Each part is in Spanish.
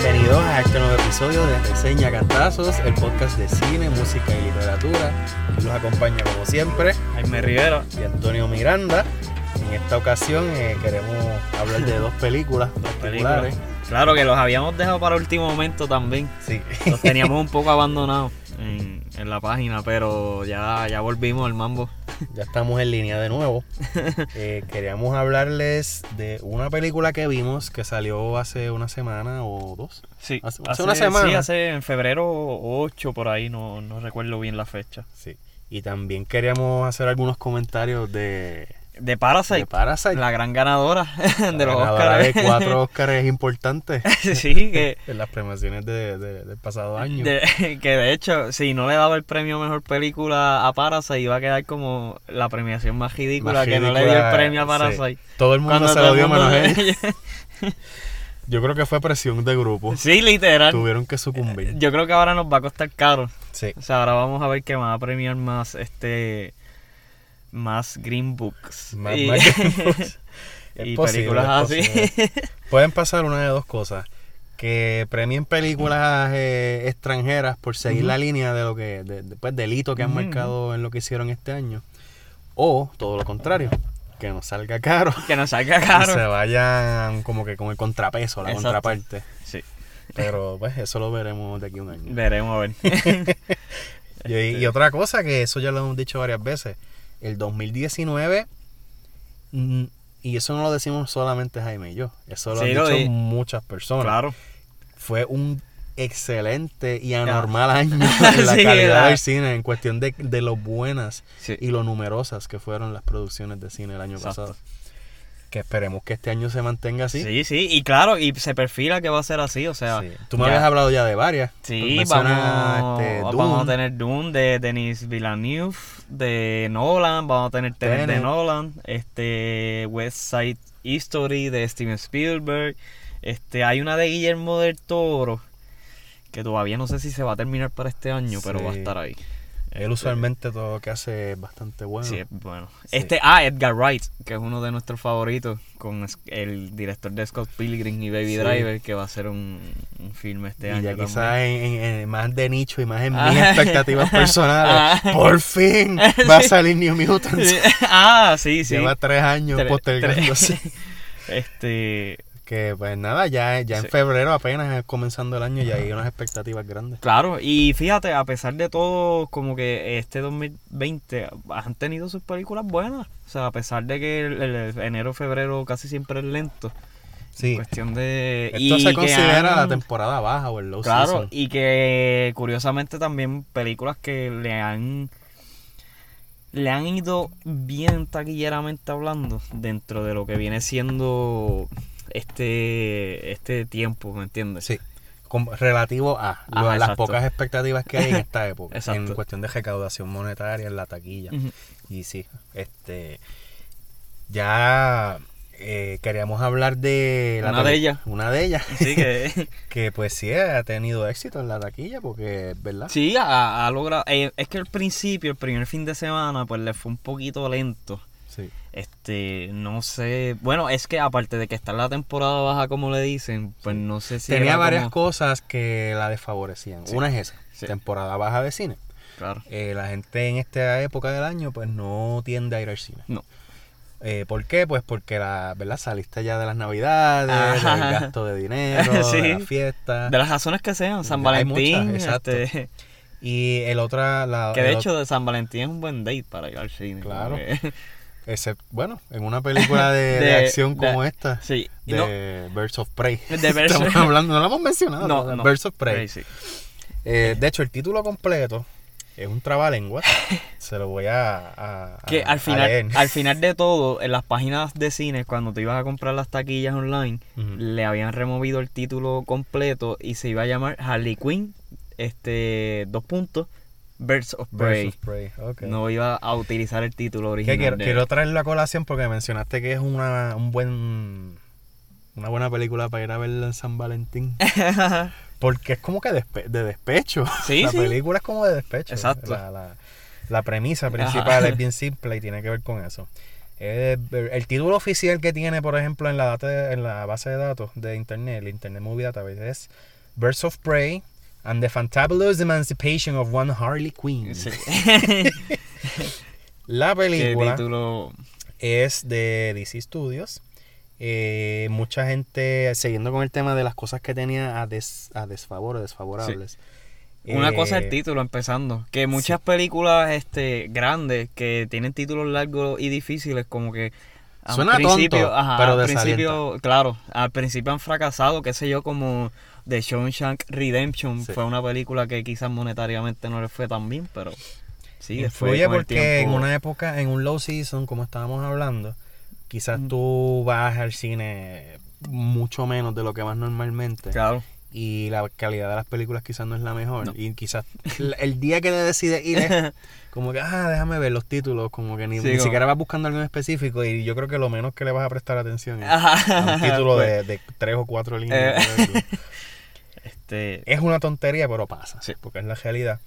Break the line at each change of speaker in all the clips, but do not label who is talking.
bienvenidos a este nuevo episodio de Reseña Cantazos, el podcast de cine, música y literatura. Los acompaña como siempre
Jaime Rivera.
y Antonio Miranda. En esta ocasión eh, queremos hablar de dos películas particulares.
Claro que los habíamos dejado para último momento también.
Sí.
Los teníamos un poco abandonados en, en la página, pero ya, ya volvimos al mambo.
Ya estamos en línea de nuevo. Eh, queríamos hablarles de una película que vimos que salió hace una semana o dos.
Sí,
Hace- hace una semana.
Sí, hace en febrero 8 por ahí, no, no recuerdo bien la fecha.
Sí. Y también queríamos hacer algunos comentarios de,
De Parasite,
de Parasite.
la gran ganadora de los
ganadora
Oscars.
de cuatro Oscars importantes
sí, que,
en las premiaciones de- de- del pasado año.
de, que de hecho, si no le daba el premio mejor película a Parasite, iba a quedar como la premiación más ridícula,
Más
que no le dio el premio a
sí.
Parasite.
Todo el mundo
Cuando
se lo dio menos ella. Yo creo que fue presión de grupo.
Sí, literal.
Tuvieron que sucumbir.
Yo creo que ahora nos va a costar caro.
Sí.
O sea, ahora vamos a ver que van a premiar más este más Green Books.
Más-
y,
más Green Books.
Y
posible,
películas así.
Pueden pasar una de dos cosas. Que premien películas eh, extranjeras por seguir la línea de lo que, de, de, pues, del hito que han marcado en lo que hicieron este año. O todo lo contrario, que nos salga caro.
que nos salga
Y se
caro.
vayan como que con el contrapeso, la
Exacto.
contraparte.
Sí,
Pero pues eso lo veremos de aquí a un año.
veremos a ver.
Y, y otra cosa que eso ya lo hemos dicho varias veces, el 2019, mm, y eso no lo decimos solamente Jaime y yo, eso lo
Sí,
han
lo
dicho
di-
muchas personas.
claro.
Fue un excelente y anormal año en la
Sí,
calidad del cine, en cuestión de, de lo buenas
Sí.
y lo numerosas que fueron las producciones de cine el año
Exacto.
pasado. Que esperemos que este año se mantenga así.
Sí, sí, y claro, y se perfila que va a ser así, o sea.
Sí. Tú me
ya-
habías hablado ya de varias.
Sí, vamos,
este,
vamos a tener Dune de Denis Villeneuve, de Nolan, vamos a tener Tenet de. Nolan, este West Side History de Steven Spielberg, este hay una de Guillermo del Toro que todavía no sé si se va a terminar para este año, pero va a estar ahí.
Él usualmente todo lo que hace es bastante bueno.
Sí, es bueno.
Sí.
Este, ah, Edgar Wright, que es uno de nuestros favoritos, con el director de Scott Pilgrim y Baby
Sí.
Driver, que va a hacer un, un filme este
Y
año.
ya quizás en, más de nicho y más en
Ah.
mis expectativas personales.
Ah.
Por fin va a salir New Mutants.
ah, sí, sí.
Lleva tres años postergándose.
Este,
Que pues nada, ya, ya en febrero apenas comenzando el año ya hay unas expectativas grandes.
claro, y fíjate, a pesar de todo, como que este 2020 han tenido sus películas buenas. O sea, a pesar de que el, el enero, febrero casi siempre es lento.
Sí.
Cuestión de.
Esto
y
se considera la temporada baja o el low
Claro,
season.
y que curiosamente también películas que le han le han ido bien taquilleramente hablando dentro de lo que viene siendo este este tiempo, ¿me entiendes?
Sí. Relativo a
Ajá,
las
exacto.
pocas expectativas que hay en esta época. En cuestión de recaudación monetaria en la taquilla. Y sí, este. Ya eh, queríamos hablar de.
Una
peli-
de ellas.
Una de ellas.
Sí que
Que pues sí ha tenido éxito en la taquilla, porque, ¿verdad?
sí ha, ha logrado eh, es que al principio, el primer fin de semana pues le fue un poquito lento.
Sí.
Este, no sé, bueno, es que aparte de que está en la temporada baja como le dicen, pues no sé si
Tenía varias
como-
cosas que la desfavorecían.
Sí.
Una es esa, temporada baja de cine.
Claro.
Eh, la gente en esta época del año pues no tiende a ir al cine.
No.
Eh, ¿Por qué? Pues porque la, ¿verdad? saliste ya de las navidades, del gasto de dinero,
Sí.
de la fiesta.
De las razones que sean, San Valentín,
muchas, exacto.
este,
Y el otra, la,
que de hecho de San Valentín es un buen date para ir al cine.
Claro.
porque-
Ese- bueno, en una película de, de
De-
acción
de-
como esta,
sí, y
de Birds of Prey.
De Birds-
Estamos hablando, no lo hemos mencionado,
no,
de
no,
Birds of Prey.
sí.
Eh, de hecho, el título completo es un trabalengua. Se lo voy a, a-
Que al
a
final,
leer.
al final de todo, en las páginas de cine, cuando te ibas a comprar las taquillas online, le habían removido el título completo y se iba a llamar Harley Quinn, este, dos puntos, Birds of Prey.
Birds of Prey.
No iba a utilizar el título original.
quiero,
de-
quiero traerlo a colación porque mencionaste que es una, un buen, una buena película para ir a verla en San Valentín. Porque es como que despe- de despecho.
Sí,
la
sí.
película es como de despecho.
Exacto.
La, la- la premisa principal es bien simple y tiene que ver con eso. Eh, el título oficial que tiene, por ejemplo, en la, data, en la base de datos de Internet, el Internet Movie Database, es Birds of Prey and the Fantabulous Emancipation of One Harley Quinn.
Sí.
La
¿Qué
película
título?
es de DC Studios. Eh, mucha gente, siguiendo con el tema de las cosas que tenía a, des, a desfavor o desfavorables.
Una
Eh,
cosa es el título, empezando. Que muchas películas este, grandes que tienen títulos largos y difíciles, como que. al
Suena tonto,
ajá,
pero
al principio, claro, al principio han fracasado, qué sé yo, como The Shawshank Redemption
Sí.
fue una película que quizás monetariamente no le fue tan bien, pero sí,
Influye
el
porque en una época, en un low season, como estábamos hablando, quizás
Mm.
tú vas al cine mucho menos de lo que vas normalmente.
Claro,
y la calidad de las películas quizás no es la mejor.
No.
Y quizás el- el día que te decides ir es como que, ah, déjame ver los títulos, como que ni,
Sí,
ni
como-
siquiera vas buscando algo en específico y yo creo que lo menos que le vas a prestar atención es
Ajá,
a un título
pues,
de, de tres o cuatro líneas.
Eh. Este,
es una tontería, pero pasa,
Sí.
porque es la realidad.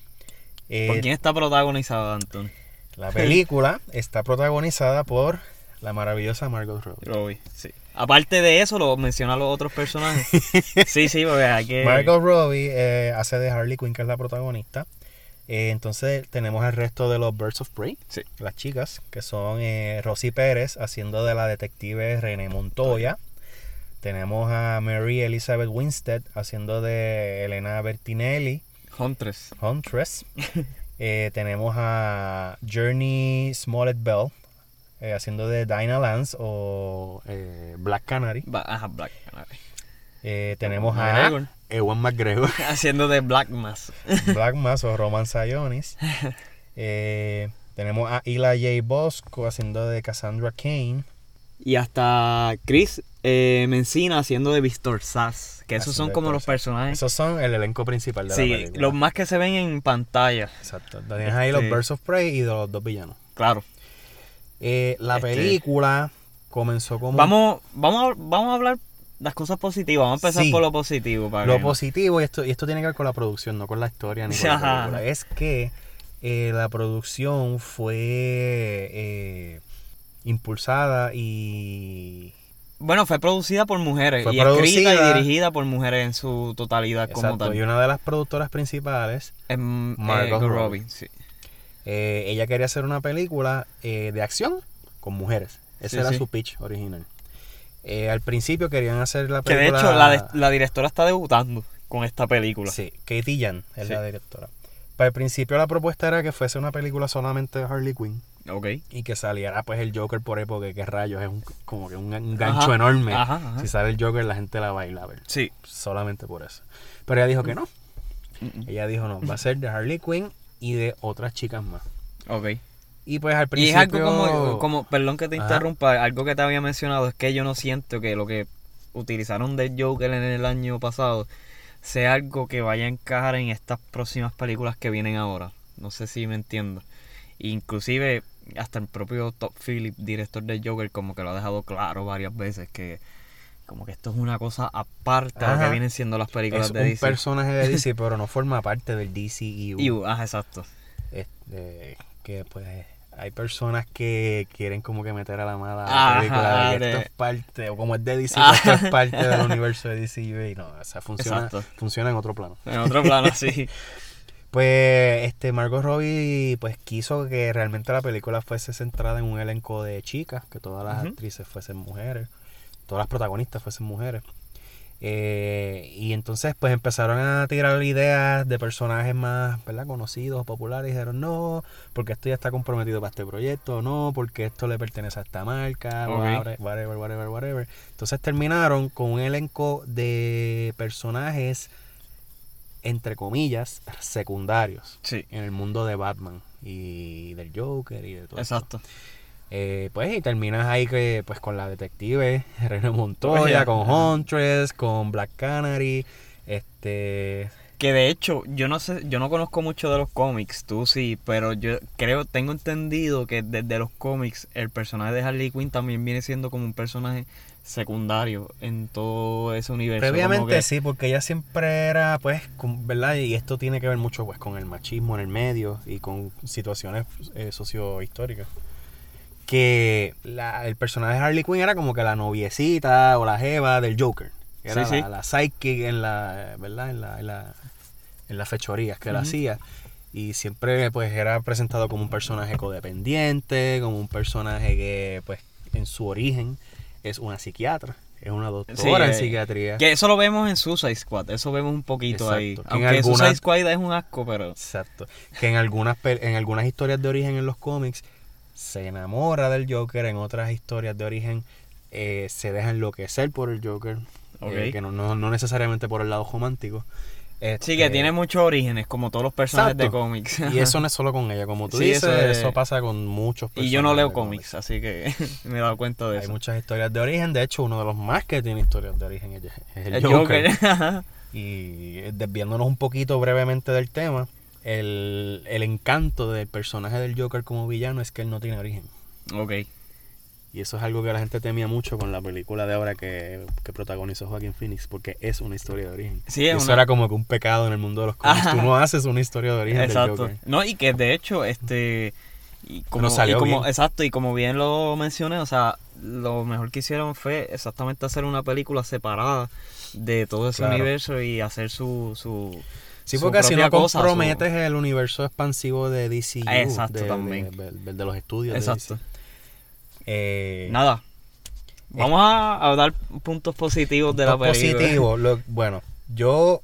Eh,
¿Por quién está protagonizado, Antonio?
La película está protagonizada por la maravillosa Margot Robbie.
Robbie, sí. Aparte de eso, lo menciona los otros personajes. Sí, sí, porque hay que.
Margot Robbie eh, hace de Harley Quinn, que es la protagonista. Eh, entonces tenemos el resto de los Birds of Prey,
Sí.
las chicas, que son eh, Rosy Pérez haciendo de la detective René Montoya. Tenemos a Mary Elizabeth Winstead haciendo de Elena Bertinelli,
Huntress.
Huntress. Eh, tenemos a Journey Smollett Bell eh, haciendo de Dinah Lance o eh, Black Canary.
Ba- Ajá, Black Canary.
Eh, tenemos a
McGregor.
Ewan McGregor.
Haciendo de Black Mass.
Black Mass o Roman Sionis. Eh, tenemos a Ila J. Bosco haciendo de Cassandra Kane.
Y hasta Chris eh, Mencina haciendo de Víctor Sass. Que esos son como los personajes.
Esos son el elenco principal de la
Sí,
película.
los más que se ven en pantalla.
Exacto. Tienes ahí los
Este-
Birds of Prey y los dos villanos.
Claro.
Eh, la
Este-
película comenzó como...
Vamos, vamos, a, vamos a hablar las cosas positivas. Vamos a empezar
Sí.
por lo positivo. Para
Lo
que-
positivo, y esto, y esto tiene que ver con la producción, no con la historia ni con la película, es que eh, la producción fue eh, impulsada y
Bueno, fue producida por mujeres.
Fue
y escrita
producida-
y dirigida por mujeres en su totalidad como
Exacto,
tal.
y una de las productoras principales,
Es, mm,
Margot
eh,
Robbie.
Robbie, sí.
eh, ella quería hacer una película eh, de acción con mujeres. Ese
Sí,
era
sí.
su pitch original. Eh, al principio querían hacer la
Que de
película...
hecho la, de- la directora está debutando con esta película.
Sí, Katie Jan es la directora. Pero al principio la propuesta era que fuese una película solamente de Harley Quinn
Ok.
y que saliera pues el Joker por ahí porque qué rayos es un, como que un, un gancho
Ajá,
enorme.
ajá, ajá.
Si sale el Joker la gente la baila a ver.
Sí.
Solamente por eso. Pero ella dijo que no.
Mm,
Ella dijo no, va a ser de Harley Quinn y de otras chicas más.
Ok.
Y pues al
Y
principio...
es algo como, como, perdón que te interrumpa, algo que te había mencionado es que yo no siento que lo que utilizaron del Joker en el año pasado sea algo que vaya a encajar en estas próximas películas que vienen ahora. No sé si me entiendo. Inclusive hasta el propio Top Phillips, director del Joker, como que lo ha dejado claro varias veces que como que esto es una cosa aparte de lo que vienen siendo las películas
es
de
un
DC.
personaje de DC, pero no forma parte del DCEU.
Uh, ajá, exacto.
Este, que pues hay personas que quieren como que meter a la mala
Ajá,
la película de que
de-
esto es parte, o como es de DC,
Ah.
esto es parte del universo de DCU y no, o sea, funciona,
Exacto.
funciona en otro plano.
En otro plano, sí.
Pues este Margot Robbie pues quiso que realmente la película fuese centrada en un elenco de chicas, que todas las actrices fuesen mujeres, todas las protagonistas fuesen mujeres. Eh, y entonces pues empezaron a tirar ideas de personajes más ¿verdad? conocidos, populares, y dijeron no, porque esto ya está comprometido para este proyecto, no, porque esto le pertenece a esta marca, whatever, whatever, whatever. Entonces terminaron con un elenco de personajes entre comillas secundarios
Sí,
en el mundo de Batman y del Joker y de todo esto.
exacto.
Eh, pues y terminas ahí que pues con la detective René Montoya,
Oye,
con
ajá.
Huntress, con Black Canary, este
Que de hecho, yo no sé, yo no conozco mucho de los cómics, tú sí, pero yo creo, tengo entendido que desde los cómics el personaje de Harley Quinn también viene siendo como un personaje secundario en todo ese universo.
previamente
que-
sí, porque ella siempre era pues, con- ¿verdad? Y esto tiene que ver mucho pues con el machismo en el medio y con situaciones eh, sociohistóricas. que la- el personaje de Harley Quinn era como que la noviecita o la jeva del Joker. Era
Sí, sí.
la, la sidekick en la, ¿verdad? En la, en la, en las fechorías que él
Ujú.
hacía. Y siempre pues era presentado como un personaje codependiente, como un personaje que pues en su origen es una psiquiatra, es una doctora en
eh,
psiquiatría.
Que eso lo vemos en Suicide Squad, eso vemos un poquito ahí.
En
Aunque
algunas-
Suicide Squad es un asco, pero...
Exacto. Que en algunas, en algunas historias de origen en los cómics se enamora del Joker, en otras historias de origen eh, se deja enloquecer por el Joker,
Ok.
eh, que no, no, no necesariamente por el lado romántico.
Sí, que
Este,
tiene muchos orígenes, como todos los personajes de cómics.
Y eso no es solo con ella, como tú
Sí,
dices,
eso
eso,
es-
pasa con muchos
y yo no
personajes
leo cómics, así que me he dado cuenta de
Hay
eso.
muchas historias de origen, de hecho uno de los más que tiene historias de origen es es el,
El
Joker.
Joker.
Y desviándonos un poquito brevemente del tema, el, el encanto del personaje del Joker como villano es que él no tiene origen.
ok.
Y eso es algo que la gente temía mucho con la película de ahora que, que protagonizó Joaquin Phoenix, porque es una historia de origen.
Sí,
Y
es
eso
una-
era como que un pecado en el mundo de los cómics. Tú no haces una historia de origen del
Exacto.
Joker.
No, y que de hecho, este. Y como,
Pero salió
y como-
bien.
Exacto, y como bien lo mencioné, o sea, lo mejor que hicieron fue exactamente hacer una película separada de todo ese
Claro.
universo y hacer su. su
Sí, porque si no
cosa, su-
comprometes el universo expansivo de DCU,
Exacto,
de,
también.
de- de- de los estudios
Exacto.
de DC. Eh,
Nada. Vamos a, a dar puntos positivos de la película.
positivos, lo- bueno, yo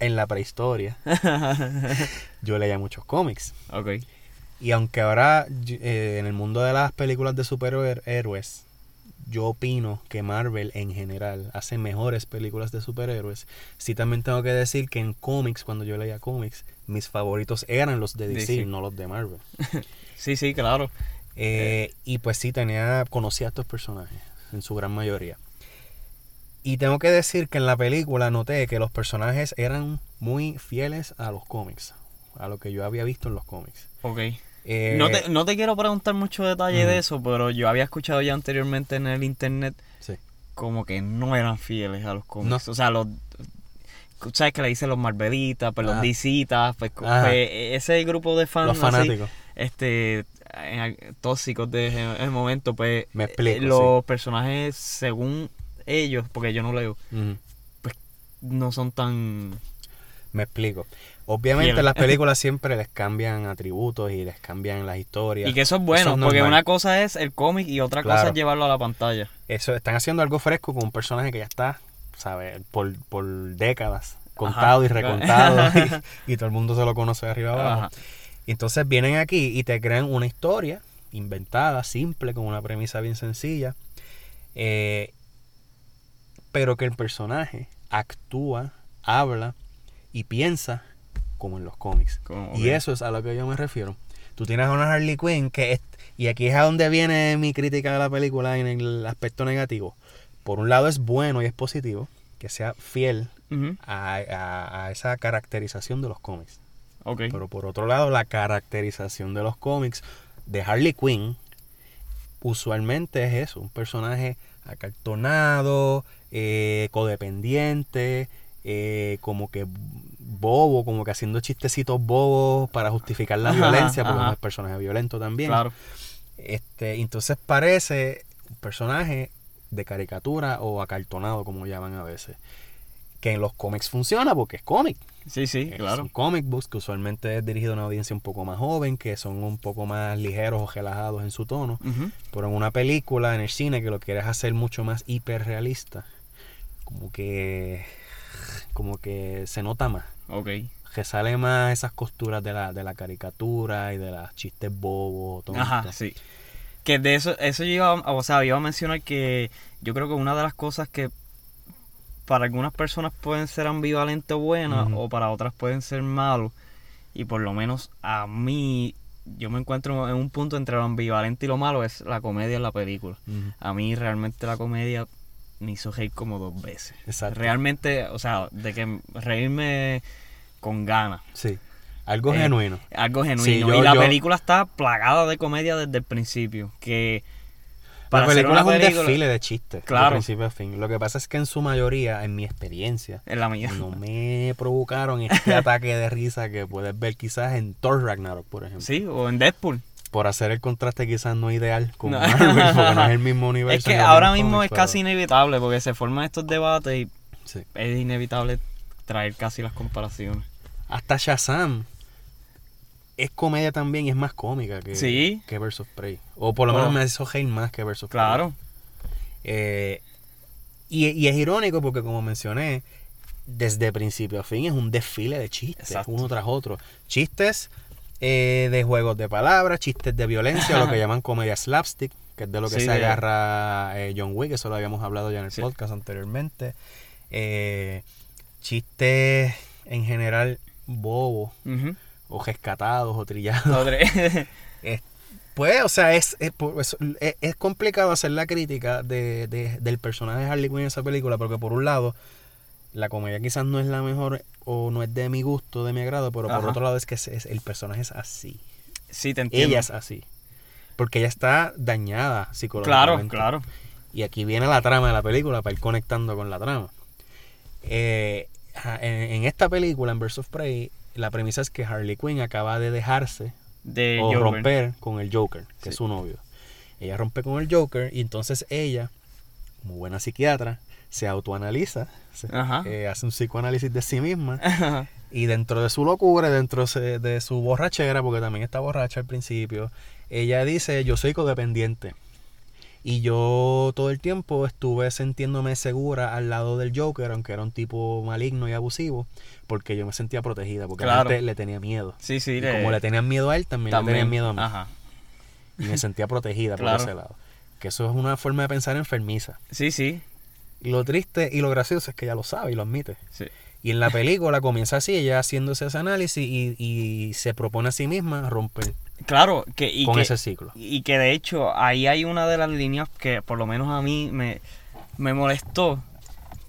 en la prehistoria, yo leía muchos cómics.
ok.
Y aunque ahora eh, en el mundo de las películas de superhéroes, yo opino que Marvel en general hace mejores películas de superhéroes, sí también tengo que decir que en cómics, cuando yo leía cómics, mis favoritos eran los de DC,
DC.
no los de Marvel.
Sí, sí, claro.
Eh, y pues sí, tenía, conocía a estos personajes, en su gran mayoría. Y tengo que decir que en la película noté que los personajes eran muy fieles a los cómics, a lo que yo había visto en los cómics.
Ok.
Eh,
No te, no te quiero preguntar mucho detalle de eso, pero yo había escuchado ya anteriormente en el internet
sí.
como que no eran fieles a los cómics.
No.
O sea, los. ¿Sabes que le dicen los Marvelitas, pues los. DCitas? Pues, pues, ese grupo de fans
Los
así,
fanáticos.
este, tóxicos de ese ese momento, pues
Me explico,
eh, los personajes, según ellos, porque yo no leo,
Ujú.
no son tan.
Me explico. Obviamente las películas siempre les cambian atributos y les cambian las historias.
Y que eso es bueno,
es
porque una cosa es el cómic y otra cosa es llevarlo a la pantalla.
Eso, están haciendo algo fresco con un personaje que ya está, ¿sabes? Por, por décadas, contado y recontado. y, y todo el mundo se lo conoce de arriba abajo.
Ajá.
Y entonces vienen aquí y te crean una historia inventada, simple, con una premisa bien sencilla. eh, pero que el personaje actúa, habla y piensa como en los cómics.
Como,
Y eso es a lo que yo me refiero. Tú tienes a una Harley Quinn que es, y aquí es a donde viene mi crítica de la película en el aspecto negativo. Por un lado es bueno y es positivo que sea fiel
Ujú,
a, a- a esa caracterización de los cómics. Pero por otro lado, la caracterización de los cómics de Harley Quinn usualmente es eso, un personaje acartonado, eh, codependiente, eh, como que bobo, como que haciendo chistecitos bobos para justificar la
Ajá,
violencia, porque
ajá.
es un personaje violento también.
Claro.
Este, entonces parece un personaje de caricatura o acartonado, como llaman a veces. Que en los cómics funciona porque es cómic.
Sí, sí,
Es
claro.
un comic books que usualmente es dirigido a una audiencia un poco más joven, que son un poco más ligeros o relajados en su tono. Pero en una película, en el cine, que lo quieres hacer mucho más hiperrealista, como que como que se nota más.
Ok.
Que sale más esas costuras de la, de la caricatura y de los chistes bobos.
Ajá, sí. Que de eso, eso yo iba, o sea, iba a mencionar que yo creo que una de las cosas que para algunas personas pueden ser ambivalentes o buenas, o para otras pueden ser malos. Y por lo menos a mí, yo me encuentro en un punto entre lo ambivalente y lo malo, es la comedia en la película. A mí realmente la comedia me hizo reír como dos veces.
Exacto.
Realmente, o sea, de que reírme con ganas.
Sí. Algo
Eh,
genuino.
Algo genuino.
Sí, yo-
y la
yo-
película está plagada de comedia desde el principio. Que
La
hacer
película es un desfile de chistes.
Claro.
De principio a fin. Lo que pasa es que en su mayoría, en mi experiencia,
En la mía.
no me provocaron este ataque de risa que puedes ver quizás en Thor Ragnarok, por ejemplo.
Sí, o en Deadpool.
por hacer el contraste quizás no ideal con
No.
Marvel, porque no es el mismo universo.
Es que ahora mismo es casi inevitable porque se forman estos debates y
sí.
es inevitable traer casi las comparaciones.
Hasta Shazam es comedia también y es más cómica que,
Sí.
que of Prey. O por lo menos
Oh.
me hizo reír más que Birds of Prey.
Claro.
Eh, y, y es irónico porque, como mencioné, desde principio a fin es un desfile de chistes,
Exacto.
uno tras otro. Chistes eh, de juegos de palabras, chistes de violencia, lo que llaman comedia slapstick, que es de lo que
Sí,
se agarra eh, John Wick, eso lo habíamos hablado ya en el
Sí.
podcast anteriormente. Eh, chistes en general bobos. O rescatados, o trillados.
Otra-
Pues, o sea, es, es, es- es- es complicado hacer la crítica de, de- del personaje de Harley Quinn en esa película, porque por un lado, la comedia quizás no es la mejor o no es de mi gusto, de mi agrado, pero por otro lado es que es- es- el personaje es así.
sí, te entiendo.
Ella es así. Porque ella está dañada
Claro,
psicológicamente.
claro.
Y aquí viene la trama de la película para ir conectando con la trama. Eh, en esta película, en Birds of Prey, la premisa es que Harley Quinn acaba de dejarse
De
o
Joker.
romper con el Joker, que
Sí.
es su novio. Ella rompe con el Joker y entonces ella, como buena psiquiatra, se autoanaliza, se-
Ajá.
eh, hace un psicoanálisis de sí misma y dentro de su locura, dentro de su borrachera, porque también está borracha al principio, ella dice, yo soy codependiente. Y yo todo el tiempo estuve sintiéndome segura al lado del Joker, aunque era un tipo maligno y abusivo, porque yo me sentía protegida, porque la
Claro.
gente le tenía miedo.
sí, sí.
Y como le tenían miedo a él, también, le tenían miedo a mí.
Ajá.
Y me sentía protegida
Claro.
por ese lado. Que eso es una forma de pensar enfermiza.
Sí, sí.
Y lo triste y lo gracioso es que ella lo sabe y lo admite.
sí.
Y en la película comienza así, ella haciéndose ese análisis y, y se propone a sí misma romper
Claro, que, y
con
que,
ese ciclo.
y que de hecho ahí hay una de las líneas que por lo menos a mí me, me molestó.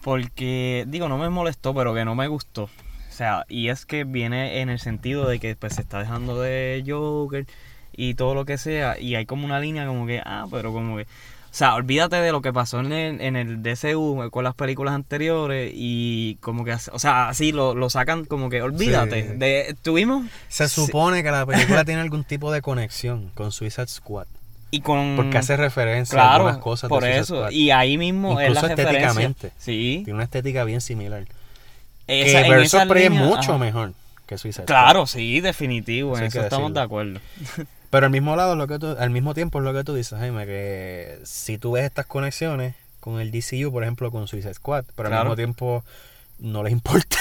Porque, digo, no me molestó, pero que no me gustó. O sea, y es que viene en el sentido de que pues se está dejando de Joker y todo lo que sea. Y hay como una línea como que, ah, pero como que... O sea, olvídate de lo que pasó en el, en el DCU con las películas anteriores y como que, o sea, así lo, lo sacan como que, olvídate.
Sí.
De, tuvimos...
Se
Sí.
supone que la película tiene algún tipo de conexión con Suicide Squad.
Y con...
Porque hace referencia a algunas cosas
por
de
eso.
Squad.
Y ahí mismo es la
estéticamente.
Sí.
Tiene una estética bien similar.
Esa-
que
esa
Prey es mucho
ajá.
mejor que Suicide Squad.
Claro, sí, definitivo. En eso estamos de acuerdo.
Pero al mismo lado, lo que tú, al mismo tiempo es lo que tú dices, Jaime, que si tú ves estas conexiones con el DCU, por ejemplo, con Suicide Squad, pero al mismo tiempo no les importa.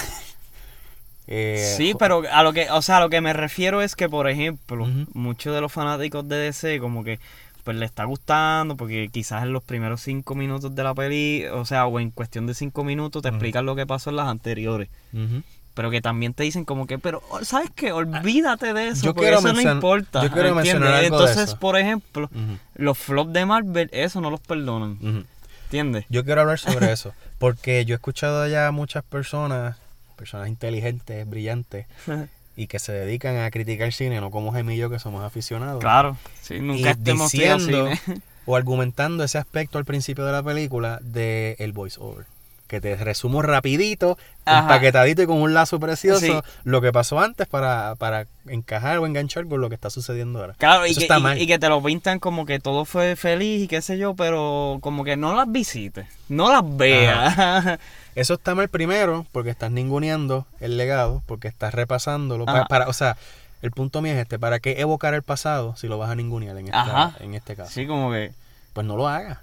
Eh,
Sí, pero a lo que, o sea, a lo que me refiero es que, por ejemplo, muchos de los fanáticos de DC como que pues le está gustando porque quizás en los primeros cinco minutos de la peli, o sea, o en cuestión de cinco minutos te
Ujú.
explican lo que pasó en las anteriores.
Ujú.
Pero que también te dicen como que, pero, ¿sabes qué? Olvídate de eso,
Yo
porque eso no importa.
yo quiero mencionar algo de
Entonces,
eso.
por ejemplo, los flops de Marvel, eso no los perdonan.
Ujú.
¿Entiendes?
Yo quiero hablar sobre eso, porque yo he escuchado ya a muchas personas, personas inteligentes, brillantes, y que se dedican a criticar cine, no como Jaime y yo que somos aficionados.
Claro, sí, nunca
y
al
diciendo
cine.
o argumentando ese aspecto al principio de la película de el voice over. Que te resumo rapidito,
Ajá.
empaquetadito y con un lazo precioso
Sí.
lo que pasó antes para, para encajar o enganchar con lo que está sucediendo ahora.
Claro, y
Eso
que,
está
y-
mal.
y que te lo pintan como que todo fue feliz y qué sé yo, pero como que no las visites, no las veas.
Eso está mal primero porque estás ninguneando el legado, porque estás repasándolo. pa-
Ajá.
para, o sea, el punto mío es este, ¿para qué evocar el pasado si lo vas a ningunear en, esta- en este caso?
sí, como que...
Pues no lo hagas.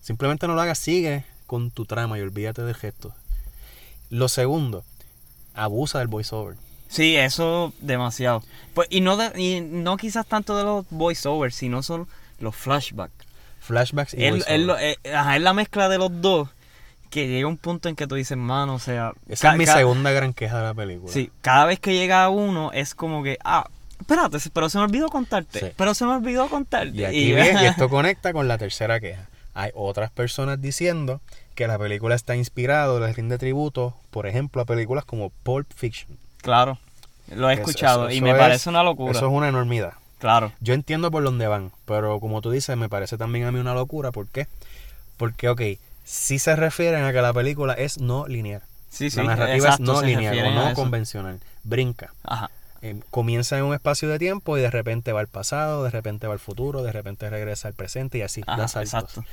Simplemente no lo hagas, sigue con tu trama y olvídate del gesto. Lo segundo, abusa del voiceover.
Sí, eso demasiado. Pues, y no de- y no quizás tanto de los voiceovers, sino son los flashbacks.
Flashbacks y
lo- eh, ajá, es la mezcla de los dos que llega un punto en que tú dices, mano, o sea...
Esa es mi segunda gran queja de la película.
Sí, cada vez que llega uno es como que, ah, espérate, pero se me olvidó contarte,
Sí.
pero se me olvidó contarte.
Y aquí ves, y esto conecta con la tercera queja. Hay otras personas diciendo que la película está inspirada, le rinde tributo, por ejemplo, a películas como Pulp Fiction.
Claro, lo he
Eso-
escuchado
eso-
y me
es-
parece una locura.
Eso es una enormidad.
Claro,
Yo entiendo por dónde van, pero como tú dices, me parece también a mí una locura. ¿Por qué? Porque, ok, sí se refieren a que la película es no lineal.
sí, sí.
la narrativa
exacto,
es no lineal o no convencional. Brinca.
Ajá.
Eh, comienza en un espacio de tiempo y de repente va al pasado, de repente va al futuro, de repente regresa al presente y así
Ajá,
da saltos.
exacto.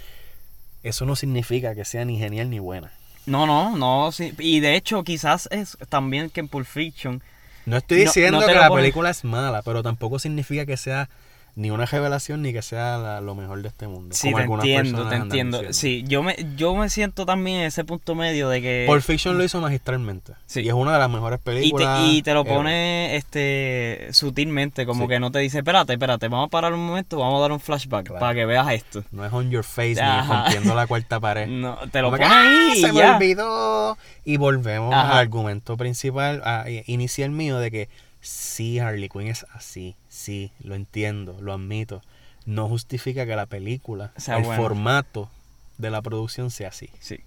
Eso no significa que sea ni genial ni buena.
No, no, no, sí. Y de hecho, quizás es también que en Pulp Fiction.
No estoy diciendo
no
que la película es mala, pero tampoco significa que sea ni una revelación ni que sea la- lo mejor de este mundo.
Sí,
como
te entiendo, te entiendo.
diciendo.
Sí, yo me, yo me siento también en ese punto medio de que.
Pulp Fiction lo hizo magistralmente.
Sí.
Y es una de las mejores
y te,
películas.
y te lo pone este sutilmente, como
Sí.
que no te dice, espérate, espérate, vamos a parar un momento, vamos a dar un flashback
Claro.
para que veas esto.
No es on your face
Ajá.
ni rompiendo la cuarta pared.
No, te lo
Como
pone
que,
ahí
"Ah, se me
ya.
olvidó. Y volvemos
Ajá.
al argumento principal, a- inicial mío, de que sí, Harley Quinn es así. Sí, lo entiendo, lo admito. No justifica que la película,
Sea
el formato de la producción sea así.
Sí.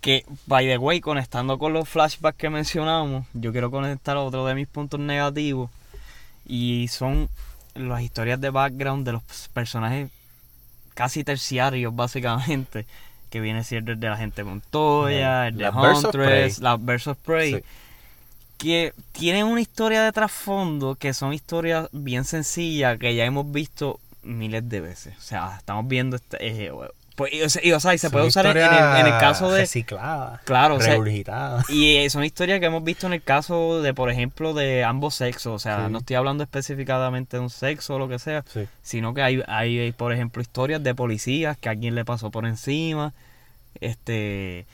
Que, by the way, conectando con los flashbacks que mencionamos, yo quiero conectar otro de mis puntos negativos. Y son las historias de background de los personajes casi terciarios, básicamente. Que viene siendo el de la gente Montoya, el de
Las
Huntress, las Birds of Prey.
Sí.
Que tienen una historia de trasfondo que son historias bien sencillas que ya hemos visto miles de veces. O sea, estamos viendo. Este, eh, pues, y, o sea, y, se
Son
puede usar en, el, en el caso de.
Reciclada.
Claro, o sea, y eh, son historias que hemos visto en el caso de, por ejemplo, de ambos sexos. O sea,
Sí.
no estoy hablando específicamente de un sexo o lo que sea,
Sí.
sino que hay, hay, por ejemplo, historias de policías que a alguien le pasó por encima, este,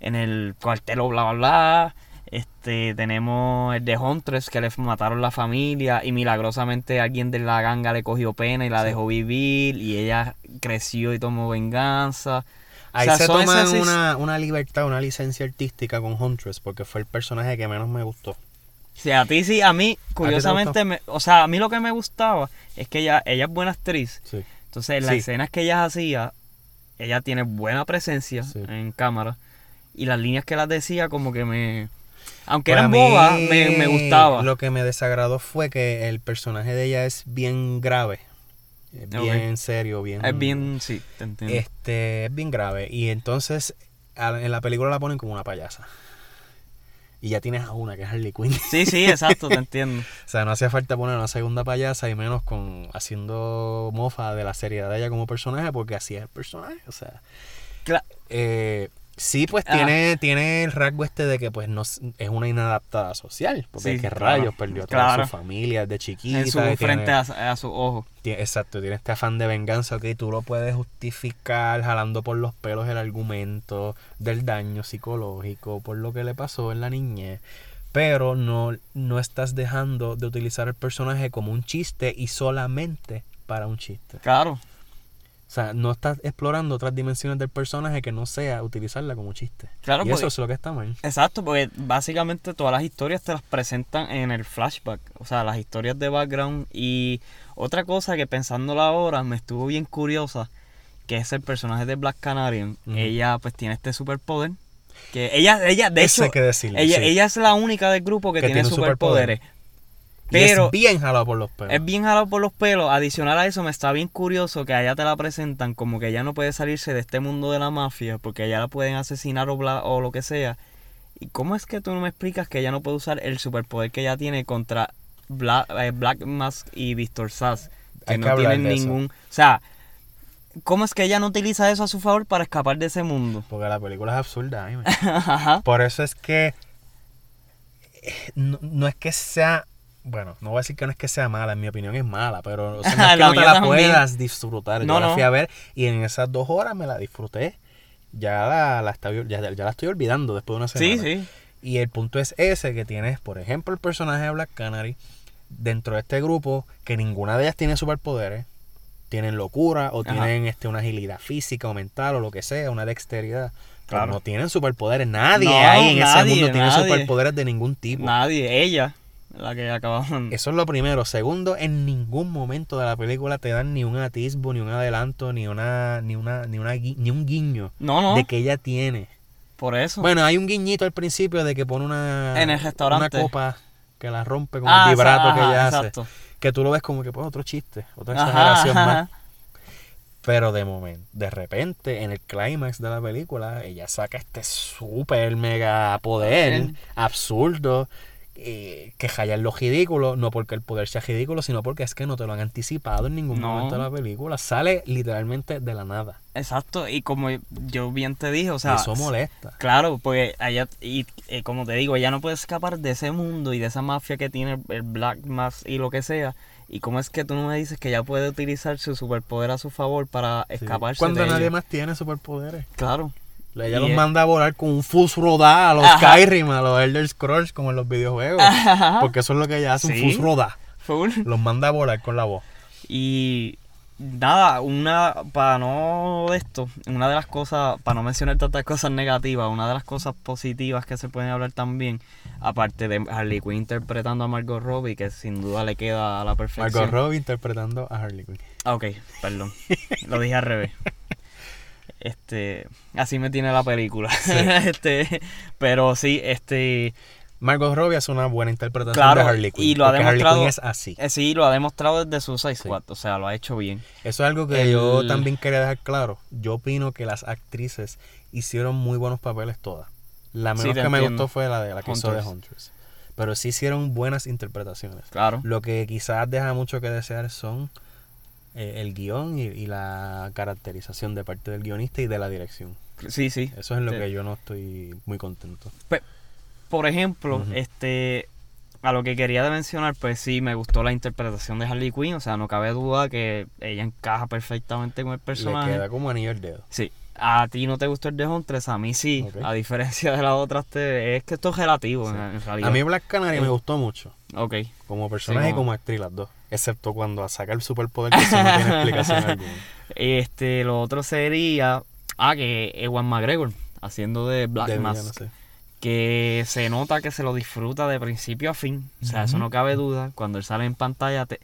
en el cuartel o bla, bla, bla. Este, tenemos el de Huntress que le mataron la familia y milagrosamente alguien de la ganga le cogió pena y la
Sí.
dejó vivir y ella creció y tomó venganza.
Ahí
O sea,
se
esas-
una, una libertad, una licencia artística con Huntress, porque fue el personaje que menos me gustó.
Sí, a ti sí, a mí,
te
curiosamente, me- o sea, a mí lo que me gustaba es que ella, ella es buena actriz.
Sí.
Entonces, en las
Sí.
escenas que ella hacía, ella tiene buena presencia
Sí.
en cámara. Y las líneas que las decía, como que me. Aunque
a
eran
mí,
bobas, me, me gustaba.
Lo que me desagradó fue que el personaje de ella es bien grave. Es
Ok.
bien serio, bien.
Es bien, sí, te entiendo.
Este, es bien grave. Y entonces en la película la ponen como una payasa. Y ya tienes a una que es Harley Quinn.
Sí, sí, exacto, te entiendo.
O sea, no hacía falta poner una segunda payasa y menos con haciendo mofa de la seriedad de ella como personaje, porque así es el personaje. O sea,
Cla-
eh, sí, pues
Ah.
tiene, tiene el rasgo este de que pues no es una inadaptada social. Porque
Sí,
qué
claro.
rayos perdió a toda
Claro.
su familia de chiquita.
en su
tiene-
frente a, a ojos.
tiene- exacto, tiene este afán de venganza, ok, tú lo puedes justificar jalando por los pelos el argumento del daño psicológico, por lo que le pasó en la niñez, pero no, no estás dejando de utilizar el personaje como un chiste y solamente para un chiste.
Claro.
O sea, no estás explorando otras dimensiones del personaje que no sea utilizarla como chiste.
Claro,
y
porque-
eso es lo que está mal.
Exacto, porque básicamente todas las historias te las presentan en el flashback, o sea, las historias de background y otra cosa que pensándola ahora me estuvo bien curiosa, que es el personaje de Black Canarian. Ella pues tiene este superpoder, que ella ella de hecho
hay que decirlo.
ella
sí.
ella es la única del grupo que,
Que
tiene, superpoderes. Pero
es bien jalado por los pelos.
es bien jalado por los pelos. Adicional a eso, me está bien curioso que a ella te la presentan como que ella no puede salirse de este mundo de la mafia porque ella la pueden asesinar o, bla- o lo que sea. ¿Y cómo es que tú no me explicas que ella no puede usar el superpoder que ella tiene contra Black, eh, Black Mask y Víctor Sass? Que
Hay
no tienen
eso.
ningún. O sea, ¿cómo es que ella no utiliza eso a su favor para escapar de ese mundo?
Porque la película es absurda. Por eso es que eh, no, no es que sea, bueno, no voy a decir que no es que sea mala, en mi opinión es mala, pero o sea, no es que
La
no te la
también.
puedas disfrutar.
No,
Yo la fui a ver y en esas dos horas me la disfruté. Ya la, la, estaba- ya, ya la estoy olvidando después de una semana.
Sí, sí.
Y el punto es ese, que tienes, por ejemplo, el personaje de Black Canary dentro de este grupo, que ninguna de ellas tiene superpoderes, tienen locura o
Ajá.
tienen este, una agilidad física o mental o lo que sea, una dexteridad. Pero
Claro.
no tienen superpoderes. Nadie
No,
ahí en
nadie,
ese mundo tiene
nadie.
superpoderes de ningún tipo.
Nadie, ella, la que acababan.
Eso es lo primero. Segundo, en ningún momento de la película te dan ni un atisbo, ni un adelanto, ni una, ni una, ni una ni un guiño
No, no,
de que ella tiene.
por eso.
Bueno, hay un guiñito al principio de que pone una,
En el restaurante.
una copa que la rompe con
Ah,
el vibrato
ajá,
que ella hace.
exacto.
Que tú lo ves como que pues otro chiste, otra
Ajá,
exageración
ajá.
más. Pero de momento, de repente, en el clímax de la película, ella saca este super mega poder
Poder.
absurdo eh, que hallan lo ridículo, no porque el poder sea ridículo, sino porque es que no te lo han anticipado en ningún
No.
momento de la película. Sale literalmente de la nada.
Exacto, y como yo bien te dije, o sea,
eso molesta.
Claro, porque allá, y eh, como te digo, ella no puede escapar de ese mundo y de esa mafia que tiene el Black Mass y lo que sea. Y cómo es que tú no me dices que ella puede utilizar su superpoder a su favor para
Sí.
escaparse
Cuando
de
nadie
ello?
más tiene superpoderes.
Claro.
Ella
Y
los
es-
manda a volar con un fus rodá a los
Ajá.
Skyrim, a los Elder Scrolls, como en los videojuegos. Porque eso es lo que ella hace, un fus rodá.
Full.
Los manda a volar con la voz.
Y nada, una, para no esto, una de las cosas, para no mencionar tantas cosas negativas, una de las cosas positivas que se pueden hablar también, aparte de Harley Quinn interpretando a Margot Robbie, que sin duda le queda a la perfección.
Margot Robbie interpretando a Harley Quinn.
Ah, Ok, perdón. Lo dije al revés. Este, así me tiene la película. este, pero sí, este,
Margot Robbie hace una buena interpretación
Claro,
de Harley Quinn.
y lo ha
Harley
demostrado-
Quinn es así.
eh, sí, lo ha demostrado desde Suicide Squad, o sea, lo ha hecho bien.
Eso es algo que
El-
yo también quería dejar claro. Yo opino que las actrices hicieron muy buenos papeles todas. La
Sí,
menos que me gustó fue la de la que hizo de. Huntress. Pero sí hicieron buenas interpretaciones.
Claro.
Lo que quizás deja mucho que desear son eh, el guion y, y la caracterización de parte del guionista y de la dirección.
Sí, sí.
Eso es en lo
Sí.
que yo no estoy muy contento.
Por ejemplo, este a lo que quería de mencionar, pues sí, me gustó la interpretación de Harley Quinn, o sea, no cabe duda que ella encaja perfectamente con el
Le
personaje.
queda como anillo el dedo.
Sí. A ti no te gustó el de Huntress, a mí sí. A diferencia de las otras, te- es que esto es relativo
Sí.
en, en realidad.
A mí Black Canary me
Eh,
gustó mucho.
Ok.
Como personaje y
como-
como actriz las dos. Excepto cuando saca el superpoder que eso no tiene explicación alguna.
Este, lo otro sería. Ah, que Ewan McGregor, haciendo de Black
De
Mass.
villano, sí.
Que se nota que se lo disfruta de principio a fin. O sea, eso no cabe duda. Cuando él sale en pantalla, te...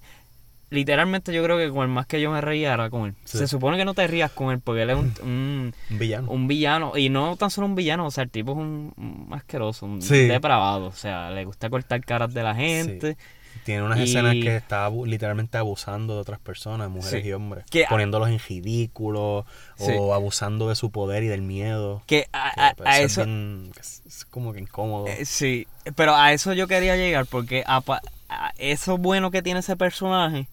literalmente yo creo que con el más que yo me reía era con él.
Sí.
Se supone que no te rías con él porque él es un, un,
Un villano.
un villano. Y no tan solo un villano, o sea, el tipo es un, un asqueroso, un
Sí.
depravado. O sea, le gusta cortar caras de la gente.
Tiene unas
Y-
escenas que está literalmente abusando de otras personas, mujeres y hombres.
Que-
poniéndolos en ridículo o abusando de su poder y del miedo.
Que a,
pues,
a
es
eso.
bien- es, como que incómodo.
Eh, sí, pero a eso yo quería llegar porque a, pa- a eso bueno que tiene ese personaje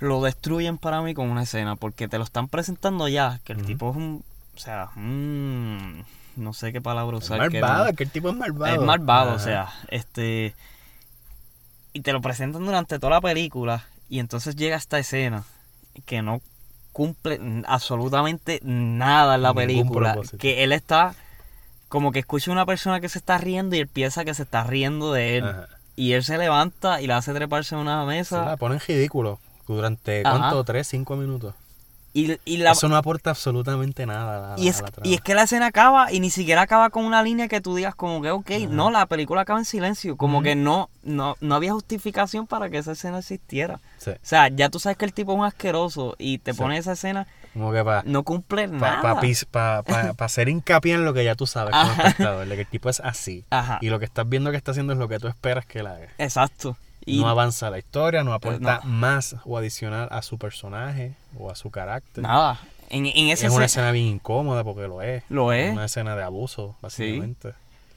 lo destruyen para mí con una escena porque te lo están presentando ya, que el tipo es un, o sea, un- no sé qué palabra
es
usar. que
malvado,
no-
es que el tipo es malvado.
es malvado, o sea, este y te lo presentan durante toda la película y entonces llega esta escena que no cumple absolutamente nada en la
Ningún
película,
propósito.
que él está como que escucha a una persona que se está riendo y él piensa que se está riendo de él
Ajá.
y él se levanta y le hace treparse en una
Se
mesa
la ponen ridículo durante,
Ajá.
¿cuánto? ¿Tres, cinco minutos?
y, y la
Eso no aporta absolutamente nada a la,
y
a
es,
la trama.
y es que la escena acaba y ni siquiera acaba con una línea que tú digas como que, ok,
Ajá.
no, la película acaba en silencio, como que no, no, no había justificación para que esa escena existiera.
Sí,
O sea, ya tú sabes que el tipo es un asqueroso y te
Sí.
pone esa escena,
como que para
no cumple
pa,
nada.
pa, pa- pa- hacer hincapié en lo que ya tú sabes como espectador, de que el tipo es así.
Ajá,
Y lo que estás viendo que está haciendo es lo que tú esperas que él haga.
exacto. Y
no avanza la historia, no aporta
no.
más o adicional a su personaje o a su carácter.
nada, en, en esa
es una
escena-
bien incómoda porque lo es.
Lo es.
Una escena de abuso, básicamente.